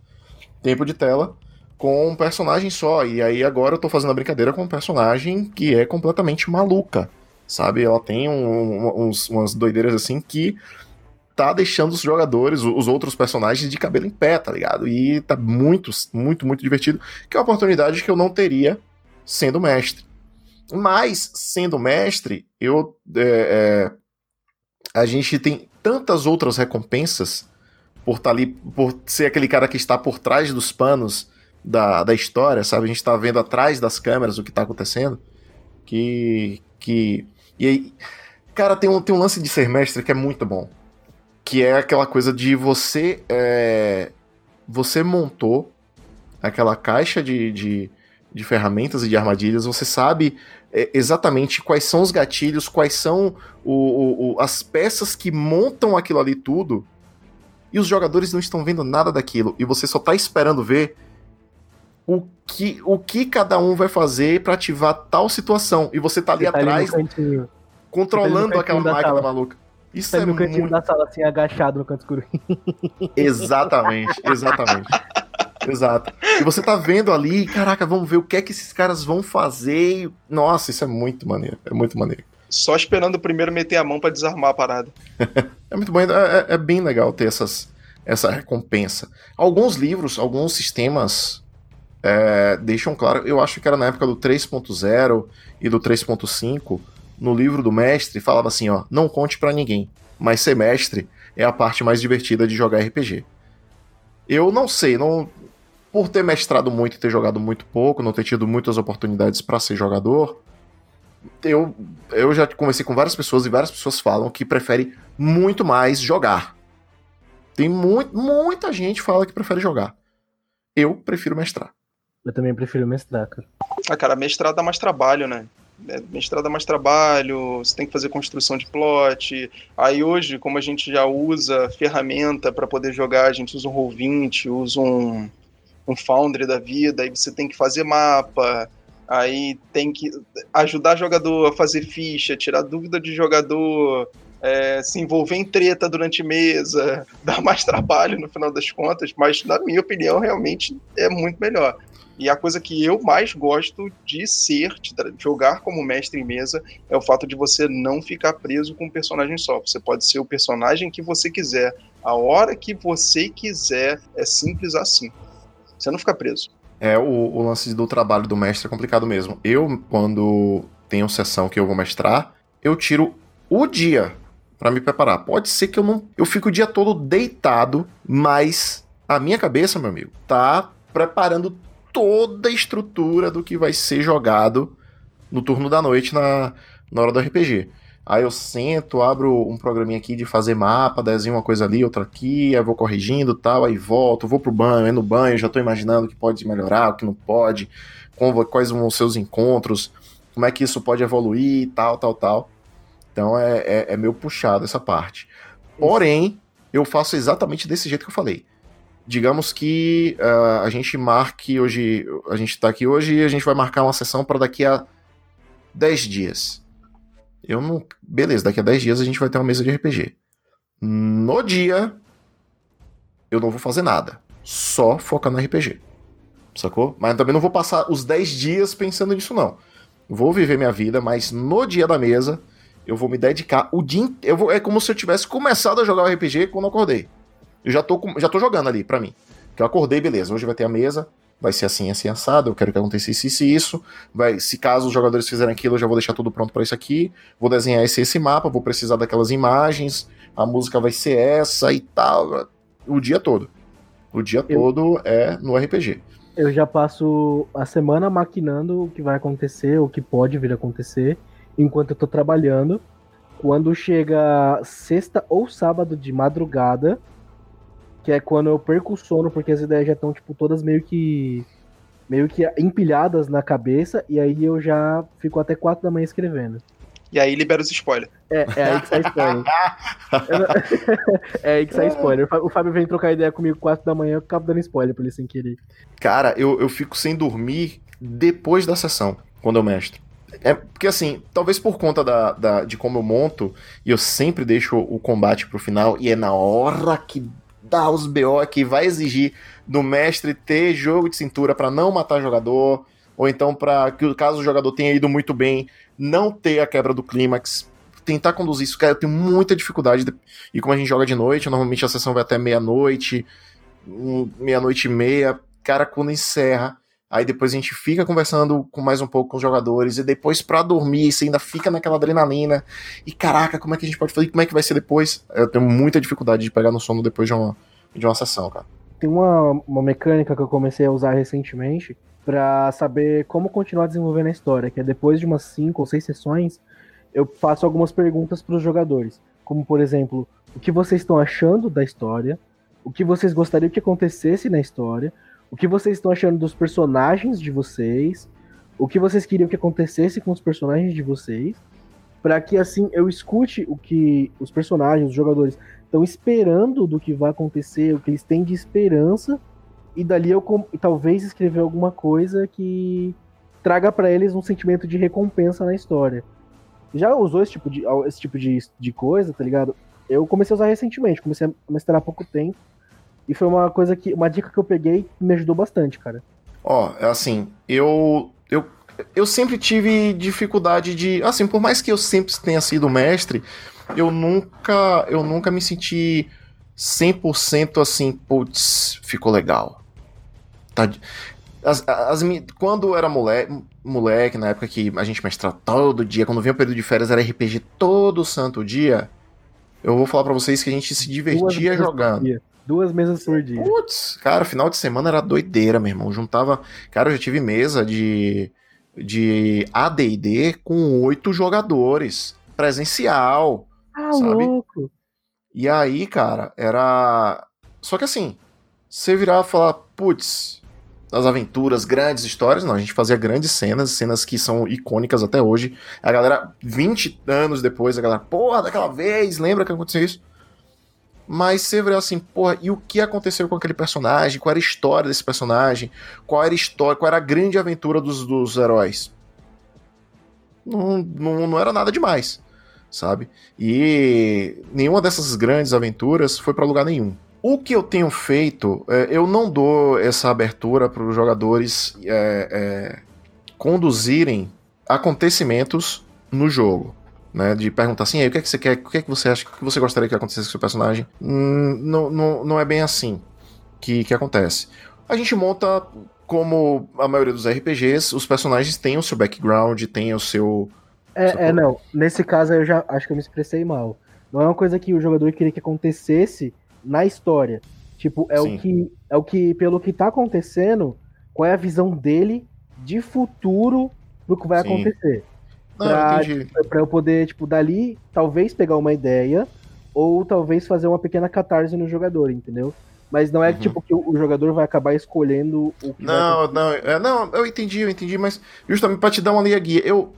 Tempo de tela com um personagem só. E aí agora eu tô fazendo a brincadeira com um personagem que é completamente maluca, sabe? Ela tem um, uns, umas doideiras assim que tá deixando os jogadores, os outros personagens de cabelo em pé, tá ligado? E tá muito, muito, muito divertido, que é uma oportunidade que eu não teria sendo mestre. Mas, sendo mestre, eu. É, é, a gente tem tantas outras recompensas por estar tá ali, por ser aquele cara que está por trás dos panos da, da história, sabe? A gente tá vendo atrás das câmeras o que tá acontecendo. Que. que e aí. Cara, tem um, tem um lance de ser mestre que é muito bom que é aquela coisa de você é, você montou aquela caixa de, de, de, ferramentas e de armadilhas, você sabe é, exatamente quais são os gatilhos, quais são o, o, o, as peças que montam aquilo ali tudo, e os jogadores não estão vendo nada daquilo, e você só está esperando ver o que, o que cada um vai fazer para ativar tal situação, e você tá ali você atrás tá ali controlando tá aquela máquina maluca. Isso tá é no cantinho muito... da sala, assim, agachado no canto escuro. Exatamente, exatamente. Exato. E você tá vendo ali, caraca, vamos ver o que é que esses caras vão fazer. Nossa, isso é muito maneiro. É muito maneiro. Só esperando o primeiro meter a mão para desarmar a parada. é muito bom, é, é, é, bem legal ter essas, essa recompensa. Alguns livros, alguns sistemas é, deixam claro, eu acho que era na época do 3.0 e do 3.5 no livro do mestre, falava assim, ó, não conte para ninguém, mas ser mestre é a parte mais divertida de jogar RPG. Eu não sei, não por ter mestrado muito e ter jogado muito pouco, não ter tido muitas oportunidades para ser jogador, eu, eu já conversei com várias pessoas e várias pessoas falam que prefere muito mais jogar. Tem muito, muita gente fala que prefere jogar. Eu prefiro mestrar. Eu também prefiro mestrar, cara. Ah, cara, mestrar dá mais trabalho, né? É, mestrado dá mais trabalho, você tem que fazer construção de plot. Aí hoje, como a gente já usa ferramenta para poder jogar, a gente usa um Roll20, usa um, um Foundry da vida, aí você tem que fazer mapa, aí tem que ajudar jogador a fazer ficha, tirar dúvida de jogador, é, se envolver em treta durante mesa, dá mais trabalho no final das contas, mas na minha opinião realmente é muito melhor. E a coisa que eu mais gosto de ser, de jogar como mestre em mesa, é o fato de você não ficar preso com um personagem só. Você pode ser o personagem que você quiser, A hora que você quiser, é simples assim. Você não fica preso. É, o, o lance do trabalho do mestre é complicado mesmo. Eu, quando tenho sessão que eu vou mestrar, eu tiro o dia para me preparar. Pode ser que eu não. Eu fico o dia todo deitado, mas a minha cabeça, meu amigo, tá preparando toda a estrutura do que vai ser jogado no turno da noite na, na hora do RPG. Aí eu sento, abro um programinha aqui de fazer mapa, desenho uma coisa ali, outra aqui, aí vou corrigindo tal, aí volto, vou pro banho, aí no banho já tô imaginando o que pode melhorar, o que não pode, quais vão os seus encontros, como é que isso pode evoluir, tal, tal, tal. Então é, é, é meio puxado essa parte. Porém, eu faço exatamente desse jeito que eu falei. Digamos que uh, a gente marque hoje, a gente tá aqui hoje e a gente vai marcar uma sessão para daqui a 10 dias. Eu não. Beleza, daqui a 10 dias a gente vai ter uma mesa de RPG. No dia, eu não vou fazer nada. Só focar no RPG. Sacou? Mas também não vou passar os 10 dias pensando nisso, não. Vou viver minha vida, mas no dia da mesa, eu vou me dedicar o dia eu vou É como se eu tivesse começado a jogar o RPG quando eu acordei. Eu já tô, já tô jogando ali, pra mim. Que eu acordei, beleza. Hoje vai ter a mesa, vai ser assim, assim, assado, eu quero que acontecesse isso e isso, vai, se caso os jogadores fizerem aquilo, eu já vou deixar tudo pronto para isso aqui, vou desenhar esse, esse mapa, vou precisar daquelas imagens, a música vai ser essa e tal, o dia todo. O dia eu, todo é no RPG. Eu já passo a semana maquinando o que vai acontecer, o que pode vir a acontecer, enquanto eu tô trabalhando. Quando chega sexta ou sábado de madrugada, que é quando eu perco o sono, porque as ideias já estão, tipo, todas meio que. meio que empilhadas na cabeça, e aí eu já fico até 4 da manhã escrevendo. E aí libera os spoilers. É, é aí que sai spoiler. é aí que sai spoiler. O Fábio vem trocar ideia comigo 4 da manhã, eu acabo dando spoiler pra ele sem querer. Cara, eu, eu fico sem dormir depois da sessão, quando eu mestro. É porque assim, talvez por conta da, da, de como eu monto, e eu sempre deixo o combate pro final, e é na hora que dar os BO que vai exigir do mestre ter jogo de cintura para não matar jogador, ou então para que caso o jogador tenha ido muito bem, não ter a quebra do clímax, tentar conduzir isso, cara, eu tenho muita dificuldade. De... E como a gente joga de noite, normalmente a sessão vai até meia-noite, meia-noite e meia, cara, quando encerra, aí depois a gente fica conversando com mais um pouco com os jogadores, e depois para dormir, você ainda fica naquela adrenalina, e caraca, como é que a gente pode fazer, como é que vai ser depois? Eu tenho muita dificuldade de pegar no sono depois de uma, de uma sessão, cara. Tem uma, uma mecânica que eu comecei a usar recentemente para saber como continuar desenvolvendo a história, que é depois de umas 5 ou 6 sessões, eu faço algumas perguntas para os jogadores, como por exemplo, o que vocês estão achando da história, o que vocês gostariam que acontecesse na história, o que vocês estão achando dos personagens de vocês, o que vocês queriam que acontecesse com os personagens de vocês, para que assim eu escute o que os personagens, os jogadores estão esperando do que vai acontecer, o que eles têm de esperança, e dali eu talvez escrever alguma coisa que traga para eles um sentimento de recompensa na história. Já usou esse tipo de, esse tipo de, de coisa, tá ligado? Eu comecei a usar recentemente, comecei a mestrar há pouco tempo. E foi uma coisa que. Uma dica que eu peguei que me ajudou bastante, cara. Ó, oh, assim, eu. Eu eu sempre tive dificuldade de, assim, por mais que eu sempre tenha sido mestre, eu nunca, eu nunca me senti 100% assim, putz, ficou legal. Tá, as, as, quando eu era moleque, moleque, na época que a gente mestrava todo dia, quando vinha o período de férias era RPG todo santo dia, eu vou falar para vocês que a gente se divertia jogando. Duas mesas por dia. Putz, cara, final de semana era doideira, meu irmão. Juntava. Cara, eu já tive mesa de, de ADD com oito jogadores. Presencial. Ah, sabe? louco. E aí, cara, era. Só que assim, você virava e falar, putz, das aventuras, grandes histórias, não, a gente fazia grandes cenas, cenas que são icônicas até hoje. A galera, 20 anos depois, a galera, porra, daquela vez, lembra que aconteceu isso? Mas você vê assim, porra, e o que aconteceu com aquele personagem? Qual era a história desse personagem? Qual era a história, qual era a grande aventura dos, dos heróis? Não, não, não era nada demais sabe? E nenhuma dessas grandes aventuras foi para lugar nenhum. O que eu tenho feito, é, eu não dou essa abertura para os jogadores é, é, conduzirem acontecimentos no jogo. Né? De perguntar assim, o que é que você quer, o que é que você acha, o que você gostaria que acontecesse com o seu personagem. Hum, não, não, não é bem assim que, que acontece. A gente monta como a maioria dos RPGs, os personagens têm o seu background, têm o seu. É, é, não. Nesse caso eu já acho que eu me expressei mal. Não é uma coisa que o jogador queria que acontecesse na história. Tipo, é Sim. o que. É o que, pelo que tá acontecendo, qual é a visão dele de futuro do que vai Sim. acontecer. Não, pra, pra eu poder, tipo, dali, talvez pegar uma ideia, ou talvez fazer uma pequena catarse no jogador, entendeu? Mas não é uhum. tipo que o, jogador vai acabar escolhendo o que Não, não, é, não, eu entendi, eu entendi, mas justamente para te dar uma linha guia, eu,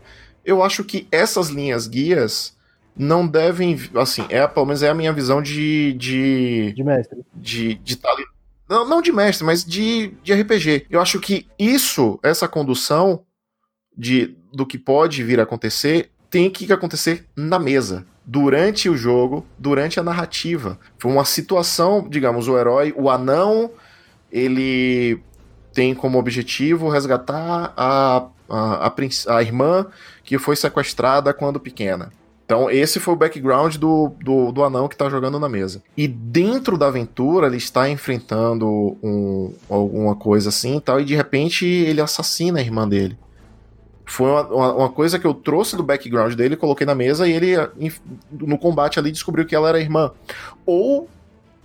eu acho que essas linhas guias não devem, assim, é pelo menos é a minha visão de de, de mestre. De, de não, não de mestre, mas de, de RPG. Eu acho que isso, essa condução de do que pode vir a acontecer, tem que acontecer na mesa. Durante o jogo, durante a narrativa. Foi uma situação, digamos, o herói, o anão, ele tem como objetivo resgatar a, a, a, a irmã que foi sequestrada quando pequena. Então, esse foi o background do, do, do anão que está jogando na mesa. E dentro da aventura, ele está enfrentando um, alguma coisa assim e tal, e de repente ele assassina a irmã dele. Foi uma, uma, uma, coisa que eu trouxe do background dele, coloquei na mesa e ele, no combate ali, descobriu que ela era irmã. Ou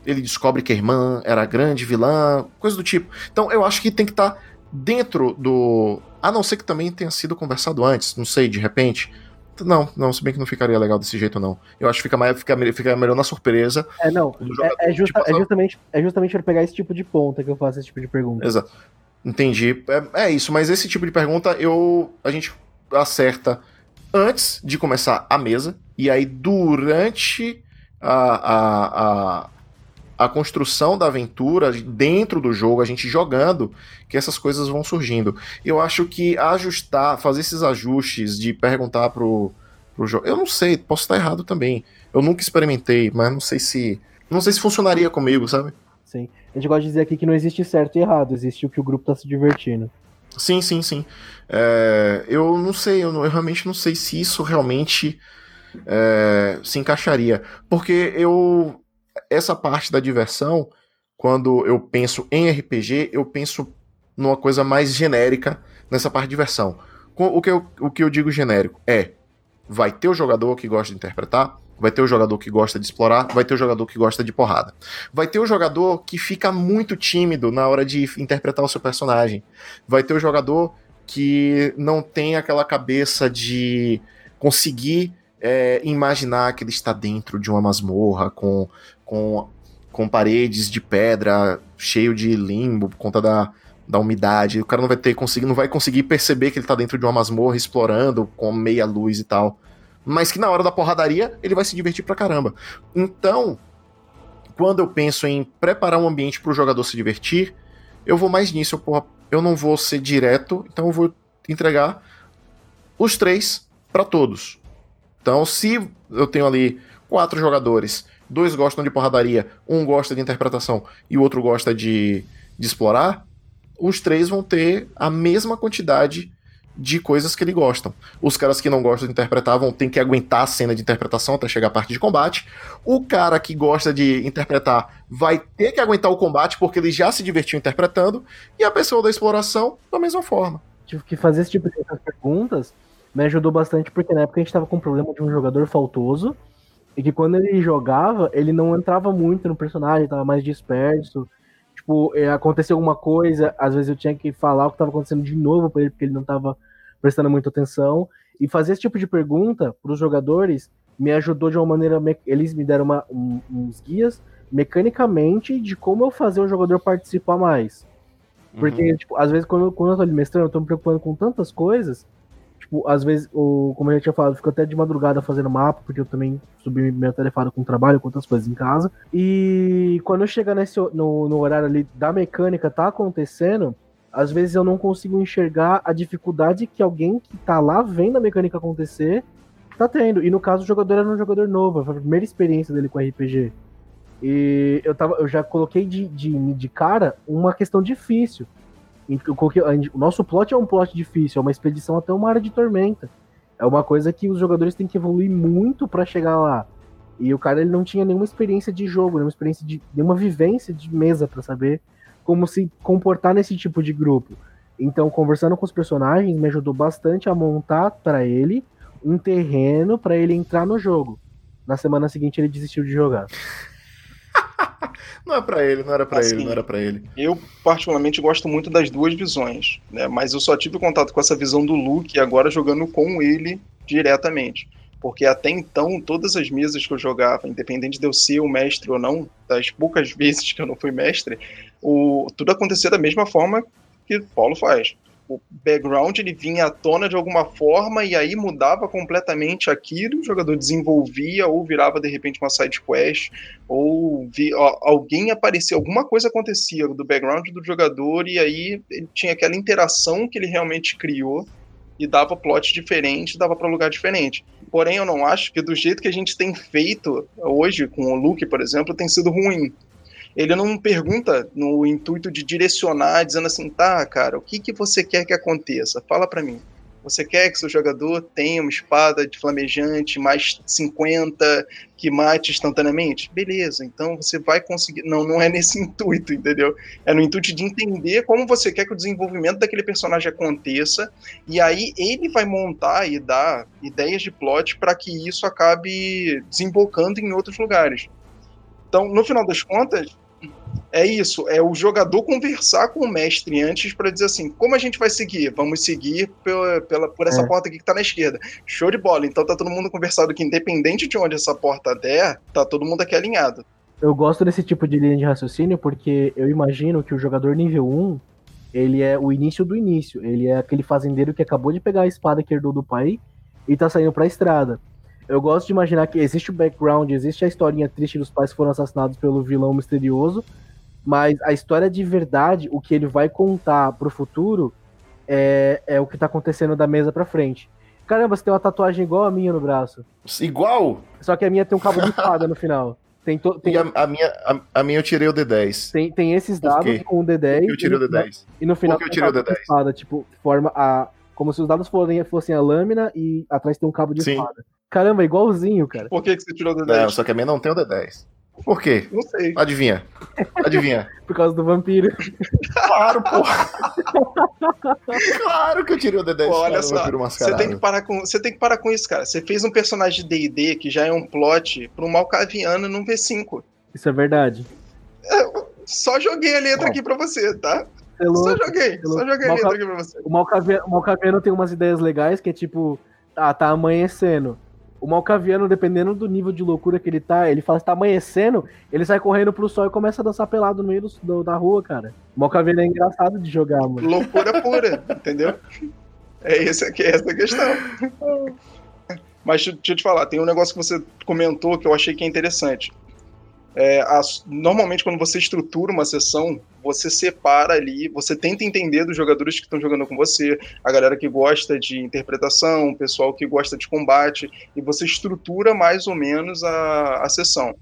ele descobre que a irmã era grande vilã, coisa do tipo. Então, eu acho que tem que estar tá dentro do. A não ser que também tenha sido conversado antes, não sei, de repente não, não, se bem que não ficaria legal desse jeito, não. Eu acho que fica, mais, fica, fica melhor na surpresa. É, não. É, é, justa, tipo, é, justamente, é justamente pra pegar esse tipo de ponta que eu faço esse tipo de pergunta. Exato. Entendi. É, é isso, mas esse tipo de pergunta eu a gente acerta antes de começar a mesa, e aí durante a, a, a, a construção da aventura dentro do jogo, a gente jogando, que essas coisas vão surgindo. Eu acho que ajustar, fazer esses ajustes de perguntar pro, pro jogo. Eu não sei, posso estar errado também. Eu nunca experimentei, mas não sei se. Não sei se funcionaria comigo, sabe? Sim. A gente gosta de dizer aqui que não existe certo e errado, existe o que o grupo tá se divertindo. Sim, sim, sim. É, eu não sei, eu, não, eu, realmente não sei se isso realmente é, se encaixaria. Porque eu essa parte da diversão, quando eu penso em RPG, eu penso numa coisa mais genérica nessa parte de diversão. O que eu, o que eu digo genérico é: vai ter o jogador que gosta de interpretar, vai ter o jogador que gosta de explorar, vai ter o jogador que gosta de porrada. Vai ter o jogador que fica muito tímido na hora de interpretar o seu personagem. Vai ter o jogador que não tem aquela cabeça de conseguir é, imaginar que ele está dentro de uma masmorra com com, com paredes de pedra, cheio de limbo por conta da, da umidade. O cara não vai ter conseguir, não vai conseguir perceber que ele tá dentro de uma masmorra explorando com meia luz e tal. Mas que na hora da porradaria ele vai se divertir pra caramba. Então, quando eu penso em preparar um ambiente para o jogador se divertir, eu vou mais nisso. Eu, eu não vou ser direto, então eu vou entregar os três para todos. Então, se eu tenho ali quatro jogadores dois gostam de porradaria, um gosta de interpretação e o outro gosta de, de explorar, os três vão ter a mesma quantidade de coisas que ele gostam. Os caras que não gostam de interpretar vão ter que aguentar a cena de interpretação até chegar a parte de combate. O cara que gosta de interpretar vai ter que aguentar o combate porque ele já se divertiu interpretando. E a pessoa da exploração, da mesma forma. Tive que fazer esse tipo de perguntas me ajudou bastante porque na época a gente tava com um problema de um jogador faltoso e que quando ele jogava, ele não entrava muito no personagem, tava mais disperso. Tipo, é, aconteceu alguma coisa, às vezes eu tinha que falar o que estava acontecendo de novo para ele, porque ele não estava prestando muita atenção. E fazer esse tipo de pergunta para os jogadores me ajudou de uma maneira. Eles me deram uma, um, uns guias mecanicamente de como eu fazer o jogador participar mais. Porque, uhum. tipo, às vezes quando, quando eu tô ali mestrando, eu tô me preocupando com tantas coisas tipo, às vezes, o, como eu já tinha falado, fico até de madrugada fazendo mapa, porque eu também subi minha tarefada com trabalho, com outras coisas em casa. E quando eu chegar nesse, no, no horário ali da mecânica tá acontecendo, às vezes eu não consigo enxergar a dificuldade que alguém que tá lá vendo a mecânica acontecer tá tendo. E no caso, o jogador era um jogador novo, foi a primeira experiência dele com RPG. E eu, tava, eu já coloquei de, de, de cara uma questão difícil. O nosso plot é um plot difícil, é uma expedição até uma área de tormenta. É uma coisa que os jogadores têm que evoluir muito para chegar lá. E o cara ele não tinha nenhuma experiência de jogo, nenhuma experiência de nenhuma vivência de mesa para saber como se comportar nesse tipo de grupo. Então, conversando com os personagens me ajudou bastante a montar para ele um terreno para ele entrar no jogo. Na semana seguinte ele desistiu de jogar. não é para ele, não era para assim, ele, não era para ele. Eu particularmente gosto muito das duas visões, né? Mas eu só tive contato com essa visão do Luke agora jogando com ele diretamente. Porque até então, todas as mesas que eu jogava, independente de eu ser o mestre ou não, das poucas vezes que eu não fui mestre, o, tudo acontecia da mesma forma que Paulo faz o background ele vinha à tona de alguma forma e aí mudava completamente aquilo, o jogador desenvolvia ou virava de repente uma side quest ou vi, ó, alguém aparecia, alguma coisa acontecia do background do jogador e aí ele tinha aquela interação que ele realmente criou e dava plot diferente, dava para lugar diferente. Porém, eu não acho que do jeito que a gente tem feito hoje com o Luke, por exemplo, tem sido ruim ele não pergunta no intuito de direcionar, dizendo assim, tá, cara, o que, que você quer que aconteça? Fala para mim. Você quer que seu jogador tenha uma espada de flamejante mais 50 que mate instantaneamente? Beleza, então você vai conseguir. Não, não é nesse intuito, entendeu? É no intuito de entender como você quer que o desenvolvimento daquele personagem aconteça, e aí ele vai montar e dar ideias de plot para que isso acabe desembocando em outros lugares. Então, no final das contas, é isso, é o jogador conversar com o mestre antes para dizer assim, como a gente vai seguir? Vamos seguir pela, pela por essa é. porta aqui que tá na esquerda. Show de bola. Então tá todo mundo conversado que independente de onde essa porta der, tá todo mundo aqui alinhado. Eu gosto desse tipo de linha de raciocínio porque eu imagino que o jogador nível 1, ele é o início do início. Ele é aquele fazendeiro que acabou de pegar a espada que herdou do pai e tá saindo pra estrada eu gosto de imaginar que existe o background, existe a historinha triste dos pais que foram assassinados pelo vilão misterioso, mas a história de verdade, o que ele vai contar pro futuro, é, é o que tá acontecendo da mesa pra frente. Caramba, você tem uma tatuagem igual a minha no braço. Igual? Só que a minha tem um cabo de espada no final. Tem to, tem... E a, a, minha, a, a, minha eu tirei o D10. Tem, tem esses dados com o D10. eu tirei o D10. E no final Por que eu tirei o D10? Espada, tipo, forma a. Como se os dados fossem, fossem a lâmina e atrás tem um cabo de Sim. espada. Caramba, igualzinho, cara. Por que, que você tirou o D10? Não, só que a minha não tem o D10. Por quê? Não sei. Adivinha. Adivinha. Por causa do vampiro. Claro, porra. claro que eu tirei o D10 Pô, olha só, você tem, que parar com, você tem que parar com isso, cara. Você fez um personagem de D&D que já é um plot pro Malcaviano num V5. Isso é verdade. É, só joguei a letra aqui pra você, tá? É só joguei, é só joguei a letra aqui pra você. O Malcaviano, o Malcaviano tem umas ideias legais que é tipo ah, tá amanhecendo. O Malcaviano, dependendo do nível de loucura que ele tá, ele fala que tá amanhecendo, ele sai correndo pro sol e começa a dançar pelado no meio do, do, da rua, cara. O Malcaviano é engraçado de jogar, mano. Loucura pura, entendeu? É esse aqui, é essa a questão. Mas deixa eu te falar, tem um negócio que você comentou que eu achei que é interessante. É, a, normalmente, quando você estrutura uma sessão, você separa ali, você tenta entender dos jogadores que estão jogando com você, a galera que gosta de interpretação, o pessoal que gosta de combate, e você estrutura mais ou menos a, a sessão.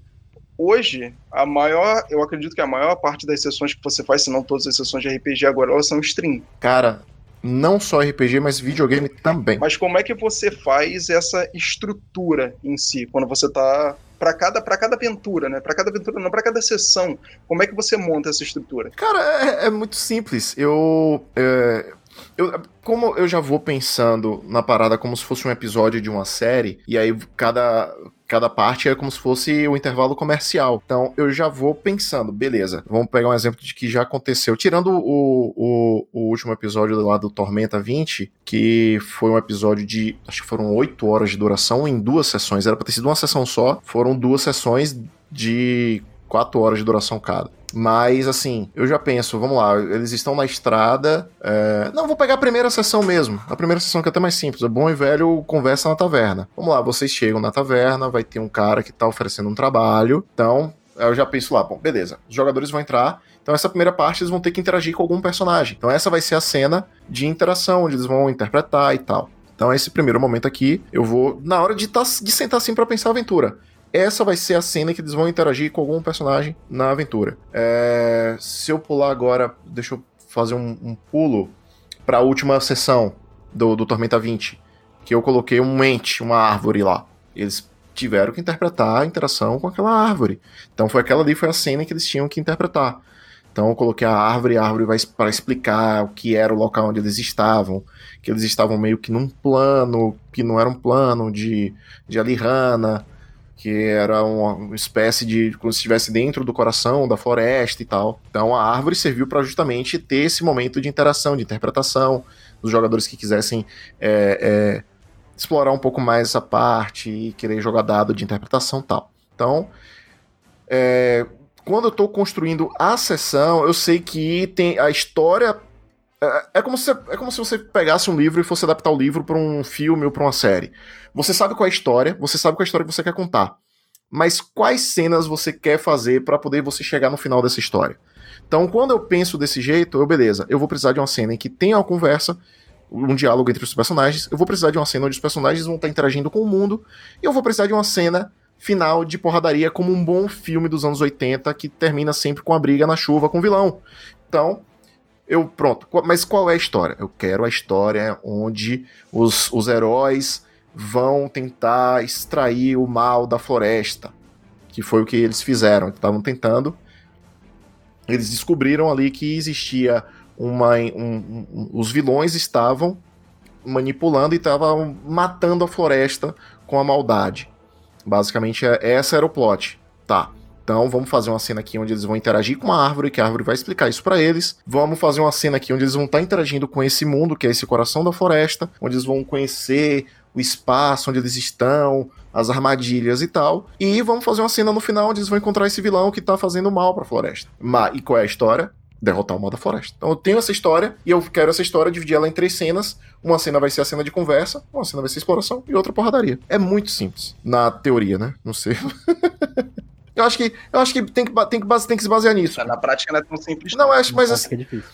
Hoje, a maior, eu acredito que a maior parte das sessões que você faz, se não todas as sessões de RPG agora, elas são stream. Cara, não só RPG, mas videogame também. Mas como é que você faz essa estrutura em si, quando você está para cada para cada aventura, né? Para cada aventura, não para cada sessão. Como é que você monta essa estrutura? Cara, é, é muito simples. Eu, é, eu como eu já vou pensando na parada como se fosse um episódio de uma série e aí cada cada parte é como se fosse o um intervalo comercial. Então eu já vou pensando, beleza, vamos pegar um exemplo de que já aconteceu. Tirando o, o, o último episódio lá do Tormenta 20, que foi um episódio de, acho que foram oito horas de duração em duas sessões. Era pra ter sido uma sessão só, foram duas sessões de quatro horas de duração cada. Mas, assim, eu já penso, vamos lá, eles estão na estrada. É... Não, vou pegar a primeira sessão mesmo. A primeira sessão que é até mais simples. É bom e velho conversa na taverna. Vamos lá, vocês chegam na taverna, vai ter um cara que tá oferecendo um trabalho. Então, eu já penso lá, bom, beleza. Os jogadores vão entrar. Então, essa primeira parte eles vão ter que interagir com algum personagem. Então, essa vai ser a cena de interação, onde eles vão interpretar e tal. Então, esse primeiro momento aqui, eu vou, na hora de, tá, de sentar assim para pensar a aventura essa vai ser a cena que eles vão interagir com algum personagem na aventura. É, se eu pular agora, deixa eu fazer um, um pulo para a última sessão do, do Tormenta 20, que eu coloquei um ente, uma árvore lá. Eles tiveram que interpretar a interação com aquela árvore. Então foi aquela ali foi a cena que eles tinham que interpretar. Então eu coloquei a árvore, a árvore vai para explicar o que era o local onde eles estavam, que eles estavam meio que num plano, que não era um plano de, de Alihana, que era uma espécie de como se estivesse dentro do coração da floresta e tal. Então a árvore serviu para justamente ter esse momento de interação, de interpretação dos jogadores que quisessem é, é, explorar um pouco mais essa parte e querer jogar dado de interpretação tal. Então, é, quando eu estou construindo a sessão, eu sei que tem a história é, é, como se, é como se você pegasse um livro e fosse adaptar o livro para um filme ou para uma série. Você sabe qual é a história, você sabe qual é a história que você quer contar. Mas quais cenas você quer fazer para poder você chegar no final dessa história? Então, quando eu penso desse jeito, eu, beleza, eu vou precisar de uma cena em que tenha uma conversa, um diálogo entre os personagens, eu vou precisar de uma cena onde os personagens vão estar interagindo com o mundo, e eu vou precisar de uma cena final de porradaria como um bom filme dos anos 80 que termina sempre com a briga na chuva com o vilão. Então, eu, pronto. Mas qual é a história? Eu quero a história onde os, os heróis vão tentar extrair o mal da floresta. Que foi o que eles fizeram. Estavam tentando. Eles descobriram ali que existia uma. Um, um, os vilões estavam manipulando e estavam matando a floresta com a maldade. Basicamente, é, essa era o plot. Tá. Então vamos fazer uma cena aqui onde eles vão interagir com a árvore, que a árvore vai explicar isso para eles. Vamos fazer uma cena aqui onde eles vão estar tá interagindo com esse mundo, que é esse coração da floresta, onde eles vão conhecer o espaço onde eles estão, as armadilhas e tal. E vamos fazer uma cena no final onde eles vão encontrar esse vilão que tá fazendo mal pra floresta. e qual é a história? derrotar o mal da floresta. Então eu tenho essa história e eu quero essa história dividir ela em três cenas. Uma cena vai ser a cena de conversa, uma cena vai ser exploração e outra porradaria. É muito simples. Na teoria, né? Não sei. Eu acho que, eu acho que tem que, tem que, tem que se basear nisso. Na prática não é tão simples. Não, acho, mas assim. É difícil.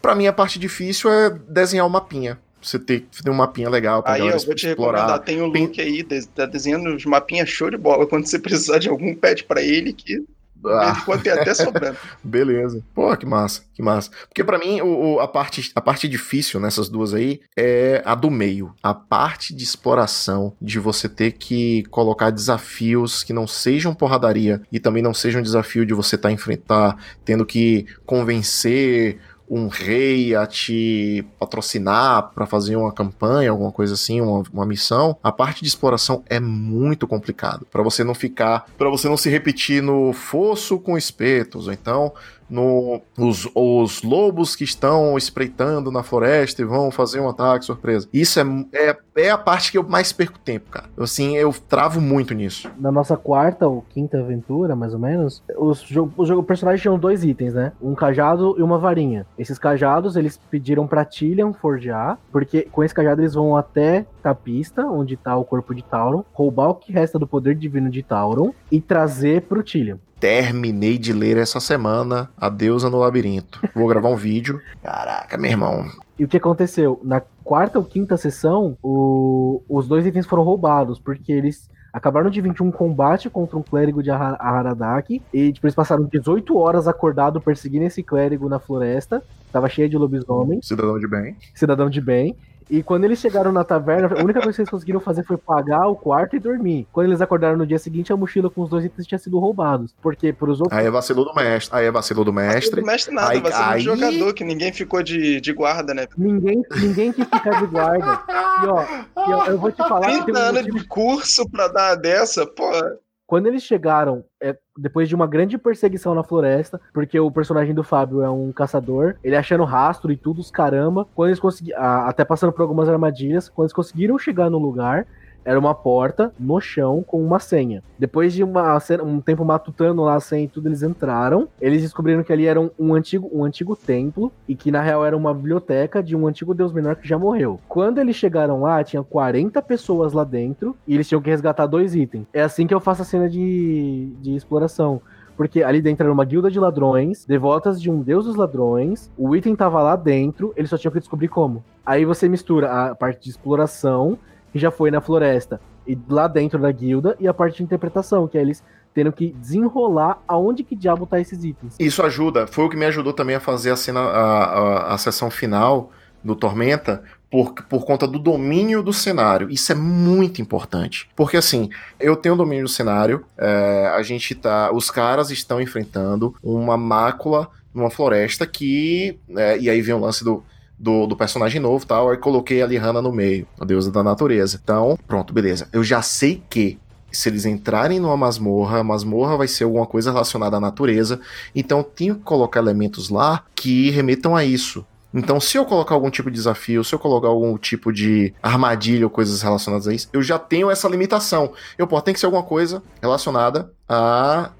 Pra mim, a parte difícil é desenhar o um mapinha. Você ter, ter um mapinha legal pra Aí eu vou te explorar. recomendar, tem o Luke aí, tá desenhando os mapinhas show de bola. Quando você precisar de algum pet para ele, que ah. Enquanto tem até sobrando. Beleza. Pô, que massa, que massa. Porque para mim, o, o, a, parte, a parte difícil nessas duas aí é a do meio. A parte de exploração, de você ter que colocar desafios que não sejam porradaria e também não sejam um desafio de você estar tá enfrentar, tendo que convencer um rei a te patrocinar para fazer uma campanha, alguma coisa assim, uma, uma missão, a parte de exploração é muito complicado. Para você não ficar, para você não se repetir no fosso com espetos, ou então no, os, os lobos que estão espreitando na floresta e vão fazer um ataque surpresa. Isso é, é, é a parte que eu mais perco tempo, cara. Eu, assim, eu travo muito nisso. Na nossa quarta ou quinta aventura, mais ou menos, os, os, personagens tinham dois itens, né? Um cajado e uma varinha. Esses cajados, eles pediram pra Tillian forjar, porque com esse cajado eles vão até a pista, onde tá o corpo de Tauron, roubar o que resta do poder divino de Tauron e trazer pro Tillian terminei de ler essa semana A Deusa no Labirinto. Vou gravar um vídeo. Caraca, meu irmão. E o que aconteceu? Na quarta ou quinta sessão, o... os dois itens foram roubados, porque eles acabaram de vir de um combate contra um clérigo de Haradaki, e depois tipo, eles passaram 18 horas acordado perseguindo esse clérigo na floresta, tava cheio de lobisomem. Cidadão de bem. Cidadão de bem. E quando eles chegaram na taverna, a única coisa que eles conseguiram fazer foi pagar o quarto e dormir. Quando eles acordaram no dia seguinte, a mochila com os dois itens tinha sido roubados. Porque por os outros. Aí é vacilou do mestre. Aí é vacilou do mestre. Vacilou do mestre nada, aí, vacilou aí... do jogador, que ninguém ficou de, de guarda, né? Ninguém, ninguém quis ficar de guarda. E ó, e ó eu vou te falar 30 que tem um anos motivo... de curso pra dar dessa, pô. Quando eles chegaram, é, depois de uma grande perseguição na floresta, porque o personagem do Fábio é um caçador, ele achando rastro e tudo, os caramba, quando eles conseguiram, até passando por algumas armadilhas, quando eles conseguiram chegar no lugar, era uma porta no chão com uma senha. Depois de uma, um tempo matutando lá a senha e tudo, eles entraram. Eles descobriram que ali era um, um, antigo, um antigo templo e que na real era uma biblioteca de um antigo deus menor que já morreu. Quando eles chegaram lá, tinha 40 pessoas lá dentro e eles tinham que resgatar dois itens. É assim que eu faço a cena de, de exploração porque ali dentro era uma guilda de ladrões, devotas de um deus dos ladrões, o item tava lá dentro, eles só tinham que descobrir como. Aí você mistura a parte de exploração que já foi na floresta e lá dentro da guilda, e a parte de interpretação, que é eles tendo que desenrolar aonde que diabo tá esses itens. Isso ajuda, foi o que me ajudou também a fazer a cena, a, a, a sessão final do Tormenta, por, por conta do domínio do cenário. Isso é muito importante. Porque assim, eu tenho domínio do cenário, é, a gente tá. Os caras estão enfrentando uma mácula numa floresta que. É, e aí vem o lance do. Do, do, personagem novo tal, aí coloquei a Lihana no meio, a deusa da natureza. Então, pronto, beleza. Eu já sei que se eles entrarem numa masmorra, a masmorra vai ser alguma coisa relacionada à natureza, então tenho que colocar elementos lá que remetam a isso. Então, se eu colocar algum tipo de desafio, se eu colocar algum tipo de armadilha ou coisas relacionadas a isso, eu já tenho essa limitação. Eu, pô, tem que ser alguma coisa relacionada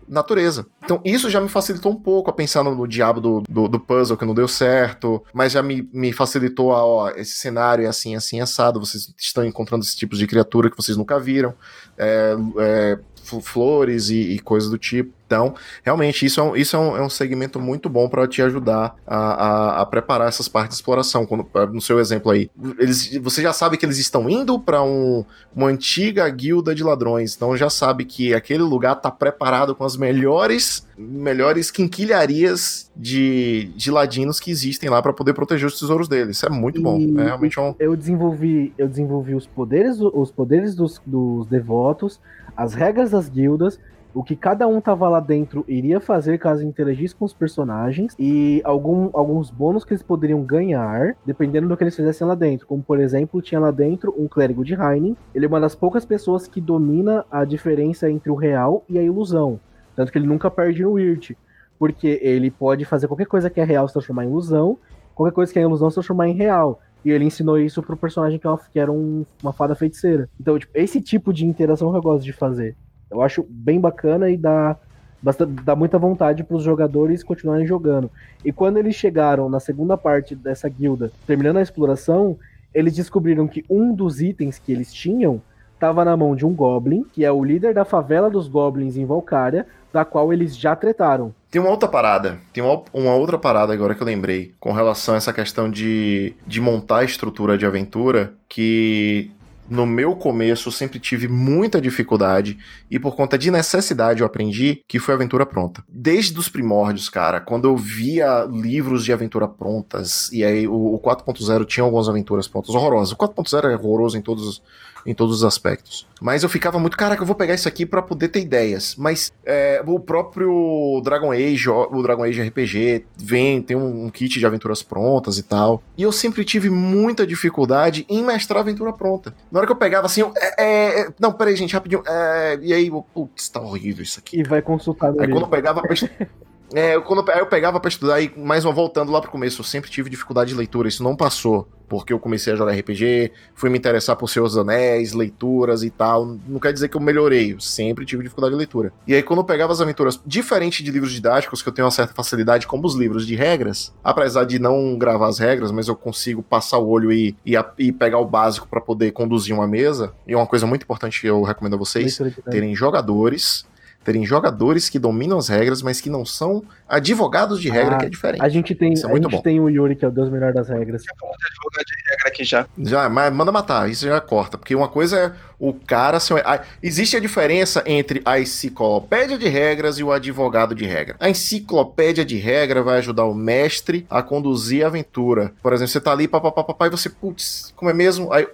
natureza. Então, isso já me facilitou um pouco a pensar no, no diabo do, do, do, puzzle que não deu certo, mas já me, me facilitou a, ó, esse cenário é assim, assim, assado, vocês estão encontrando esses tipos de criatura que vocês nunca viram. É, é, flores e, e coisas do tipo. Então, realmente, isso é um, isso é um, é um segmento muito bom para te ajudar a, a, a, preparar essas partes de exploração. Quando, no seu exemplo aí, eles, você já sabe que eles estão indo para um, uma antiga guilda de ladrões, então já sabe que aquele lugar está preparado com as melhores melhores quinquilharias de, de ladinos que existem lá para poder proteger os tesouros deles. Isso é muito e, bom. É realmente um... Eu desenvolvi, eu desenvolvi os poderes, os poderes dos, dos devotos, as regras das guildas, o que cada um tava lá dentro iria fazer caso interagisse com os personagens e algum, alguns bônus que eles poderiam ganhar, dependendo do que eles fizessem lá dentro. Como, por exemplo, tinha lá dentro um clérigo de Heining. Ele é uma das poucas pessoas que domina a diferença entre o real e a ilusão. Tanto que ele nunca perde no Wirt. Porque ele pode fazer qualquer coisa que é real se transformar em ilusão, qualquer coisa que é ilusão se transformar em real. E ele ensinou isso pro personagem que, que era um, uma fada feiticeira. Então, tipo, esse tipo de interação que eu gosto de fazer. Eu acho bem bacana e dá, dá muita vontade para os jogadores continuarem jogando. E quando eles chegaram na segunda parte dessa guilda, terminando a exploração, eles descobriram que um dos itens que eles tinham estava na mão de um Goblin, que é o líder da favela dos Goblins em Valkyria, da qual eles já tretaram. Tem uma outra parada, tem uma, uma, outra parada agora que eu lembrei, com relação a essa questão de, de montar a estrutura de aventura, que no meu começo sempre tive muita dificuldade e por conta de necessidade eu aprendi que foi aventura pronta. Desde os primórdios, cara, quando eu via livros de aventura prontas, e aí o, o 4.0 tinha algumas aventuras prontas horrorosas. O 4.0 é horroroso em todos em todos os aspectos. Mas eu ficava muito, caraca, eu vou pegar isso aqui para poder ter ideias. Mas é, o próprio Dragon Age, o Dragon Age RPG, vem, tem um, um, kit de aventuras prontas e tal. E eu sempre tive muita dificuldade em mestrar aventura pronta. Na hora que eu pegava assim, eu, é, é, é não, peraí, gente, rapidinho. É, e aí, putz, tá horrível isso aqui. E vai consultar. Aí quando eu pegava. É, quando eu pegava para estudar e mais uma voltando lá pro começo, eu sempre tive dificuldade de leitura, isso não passou, porque eu comecei a jogar RPG, fui me interessar por Seus Anéis, leituras e tal. Não quer dizer que eu melhorei, eu sempre tive dificuldade de leitura. E aí quando eu pegava as aventuras, diferente de livros didáticos, que eu tenho uma certa facilidade, como os livros de regras, apesar de não gravar as regras, mas eu consigo passar o olho e, e, e pegar o básico para poder conduzir uma mesa. E uma coisa muito importante que eu recomendo a vocês, terem jogadores terem jogadores que dominam as regras, mas que não são advogados de regra, ah, que é diferente. A gente tem, é a gente bom. tem o Yuri, que é o Deus melhor das regras. Já advogado de regra aqui já. Já, mas manda matar, isso já corta, porque uma coisa é o cara. existe a diferença entre a enciclopédia de regras e o advogado de regra. A enciclopédia de regra vai ajudar o mestre a conduzir a aventura. Por exemplo, você tá ali, papapá, e você, putz, como é mesmo? Aí,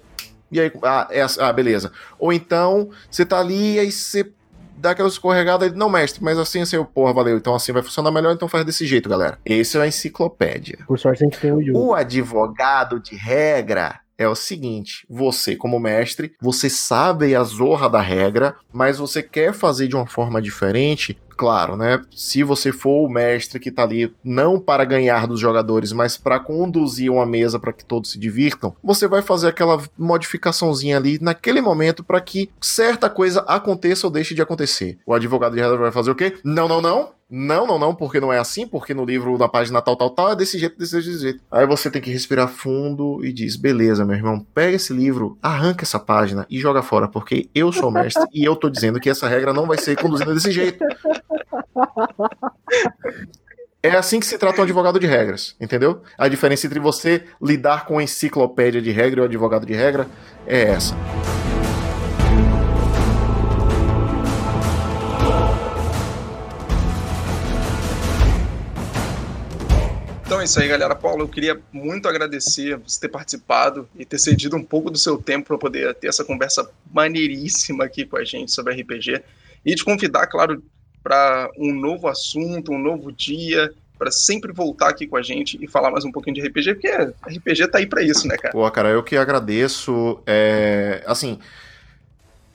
e aí, ah, é, ah, beleza. Ou então, você tá ali e aí você dá aquela escorregada ele, não, mestre, mas assim, assim, porra, valeu, então assim vai funcionar melhor, então faz desse jeito, galera. Esse é a enciclopédia. Por sorte a gente tem o Yu. O advogado de regra é o seguinte: você, como mestre, você sabe a zorra da regra, mas você quer fazer de uma forma diferente claro, né? Se você for o mestre que tá ali não para ganhar dos jogadores, mas para conduzir uma mesa para que todos se divirtam, você vai fazer aquela modificaçãozinha ali naquele momento para que certa coisa aconteça ou deixe de acontecer. O advogado de regra vai fazer o quê? Não, não, não. Não, não, não, porque não é assim, porque no livro da página tal, tal, tal, é desse jeito, desse jeito. Aí você tem que respirar fundo e diz: beleza, meu irmão, pega esse livro, arranca essa página e joga fora, porque eu sou mestre e eu tô dizendo que essa regra não vai ser conduzida desse jeito. É assim que se trata um advogado de regras, entendeu? A diferença entre você lidar com a enciclopédia de regra e o advogado de regra é essa. Então, isso aí, galera. Paulo, eu queria muito agradecer você ter participado e ter cedido um pouco do seu tempo para poder ter essa conversa maneiríssima aqui com a gente sobre RPG. E te convidar, claro, para um novo assunto, um novo dia, para sempre voltar aqui com a gente e falar mais um pouquinho de RPG, porque RPG tá aí para isso, né, cara? Pô, cara, eu que agradeço. É, assim,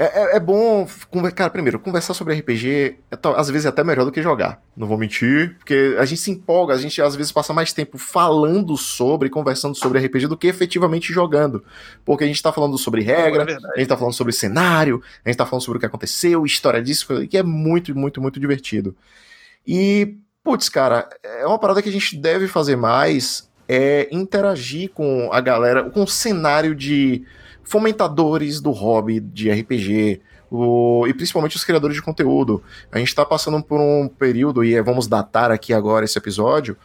é, é, é, bom, cara, primeiro, conversar sobre RPG é, às vezes é até melhor do que jogar. Não vou mentir, porque a gente se empolga, a gente às vezes passa mais tempo falando sobre, conversando sobre RPG do que efetivamente jogando. Porque a gente tá falando sobre regra, é a gente tá falando sobre cenário, a gente tá falando sobre o que aconteceu, história disso, que é muito, muito, muito divertido. E, putz, cara, é uma parada que a gente deve fazer mais, é interagir com a galera, com o cenário de fomentadores do hobby de RPG, o, e principalmente os criadores de conteúdo. A gente está passando por um período, e vamos datar aqui agora esse episódio,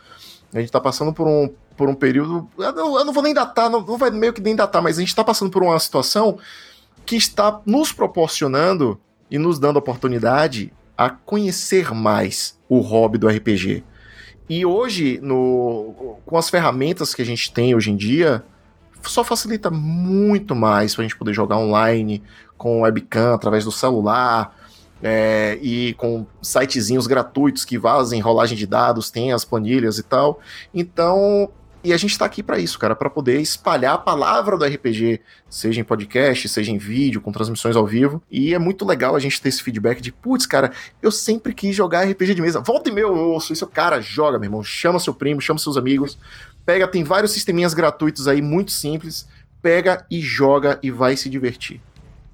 a gente está passando por um, por um período. Eu não, eu não vou nem datar, não, não vai meio que nem datar, mas a gente está passando por uma situação que está nos proporcionando e nos dando oportunidade a conhecer mais o hobby do RPG. E hoje, no, com as ferramentas que a gente tem hoje em dia, só facilita muito mais para a gente poder jogar online com webcam através do celular é, e com sitezinhos gratuitos que vazem rolagem de dados, tem as planilhas e tal. Então, e a gente está aqui para isso, cara, para poder espalhar a palavra do RPG, seja em podcast, seja em vídeo, com transmissões ao vivo. E é muito legal a gente ter esse feedback de, putz, cara, eu sempre quis jogar RPG de mesa. Volta e meu, eu ouço isso, cara, joga, meu irmão. Chama seu primo, chama seus amigos, Pega, tem vários sisteminhas gratuitos aí, muito simples. Pega e joga e vai se divertir.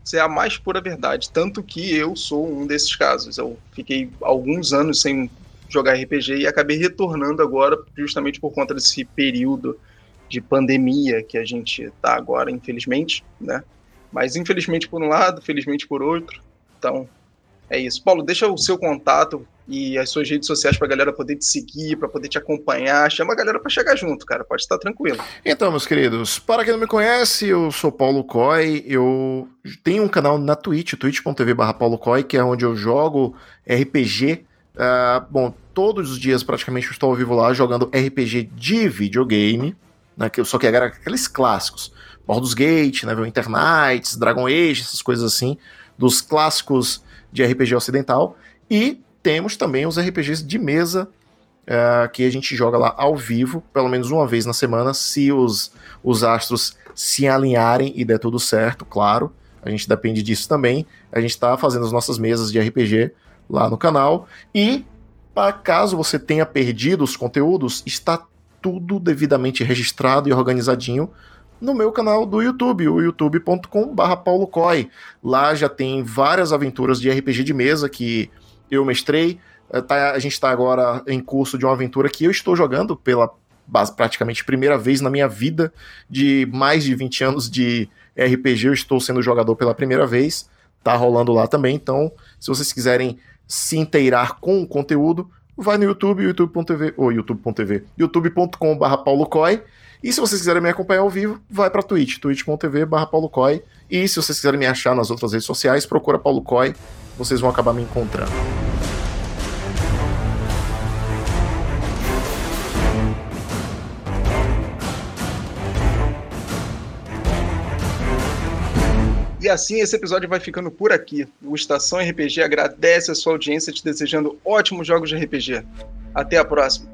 Isso é a mais pura verdade. Tanto que eu sou um desses casos. Eu fiquei alguns anos sem jogar RPG e acabei retornando agora, justamente por conta desse período de pandemia que a gente está agora, infelizmente, né? Mas infelizmente por um lado, felizmente por outro. Então, é isso. Paulo, deixa o seu contato e as suas redes sociais para a galera poder te seguir, para poder te acompanhar. Chama a galera para chegar junto, cara. Pode estar tranquilo. Então, meus queridos, para quem não me conhece, eu sou Paulo Coy. Eu tenho um canal na Twitch, twitch.tv/paulo Coy, que é onde eu jogo RPG. Uh, ah, bom, todos os dias praticamente eu estou ao vivo lá jogando RPG de videogame, né, só que era aqueles clássicos. Baldur's Gate, né, Internights, Dragon Age, essas coisas assim, dos clássicos de RPG ocidental. E temos também os RPGs de mesa uh, que a gente joga lá ao vivo, pelo menos uma vez na semana, se os, os astros se alinharem e der tudo certo, claro. A gente depende disso também. A gente está fazendo as nossas mesas de RPG lá no canal. E, para caso você tenha perdido os conteúdos, está tudo devidamente registrado e organizadinho no meu canal do YouTube, o youtube.com.br paulocoy. Lá já tem várias aventuras de RPG de mesa que eu mestrei. Eh, tá, a gente está agora em curso de uma aventura que eu estou jogando pela praticamente primeira vez na minha vida, de mais de 20 anos de RPG, eu estou sendo jogador pela primeira vez. Tá rolando lá também, então se vocês quiserem se inteirar com o conteúdo, vai no YouTube, youtube.tv, ou youtube.tv, youtube.com.br paulocoy. E se vocês quiserem me acompanhar ao vivo, vai para Twitch, twitch.tv barra paulocoy. E se vocês quiserem me achar nas outras redes sociais, procura Paulo Coy vocês vão acabar me encontrando. E assim esse episódio vai ficando por aqui. O Estação RPG agradece a sua audiência, te desejando ótimos jogos de RPG. Até a próxima.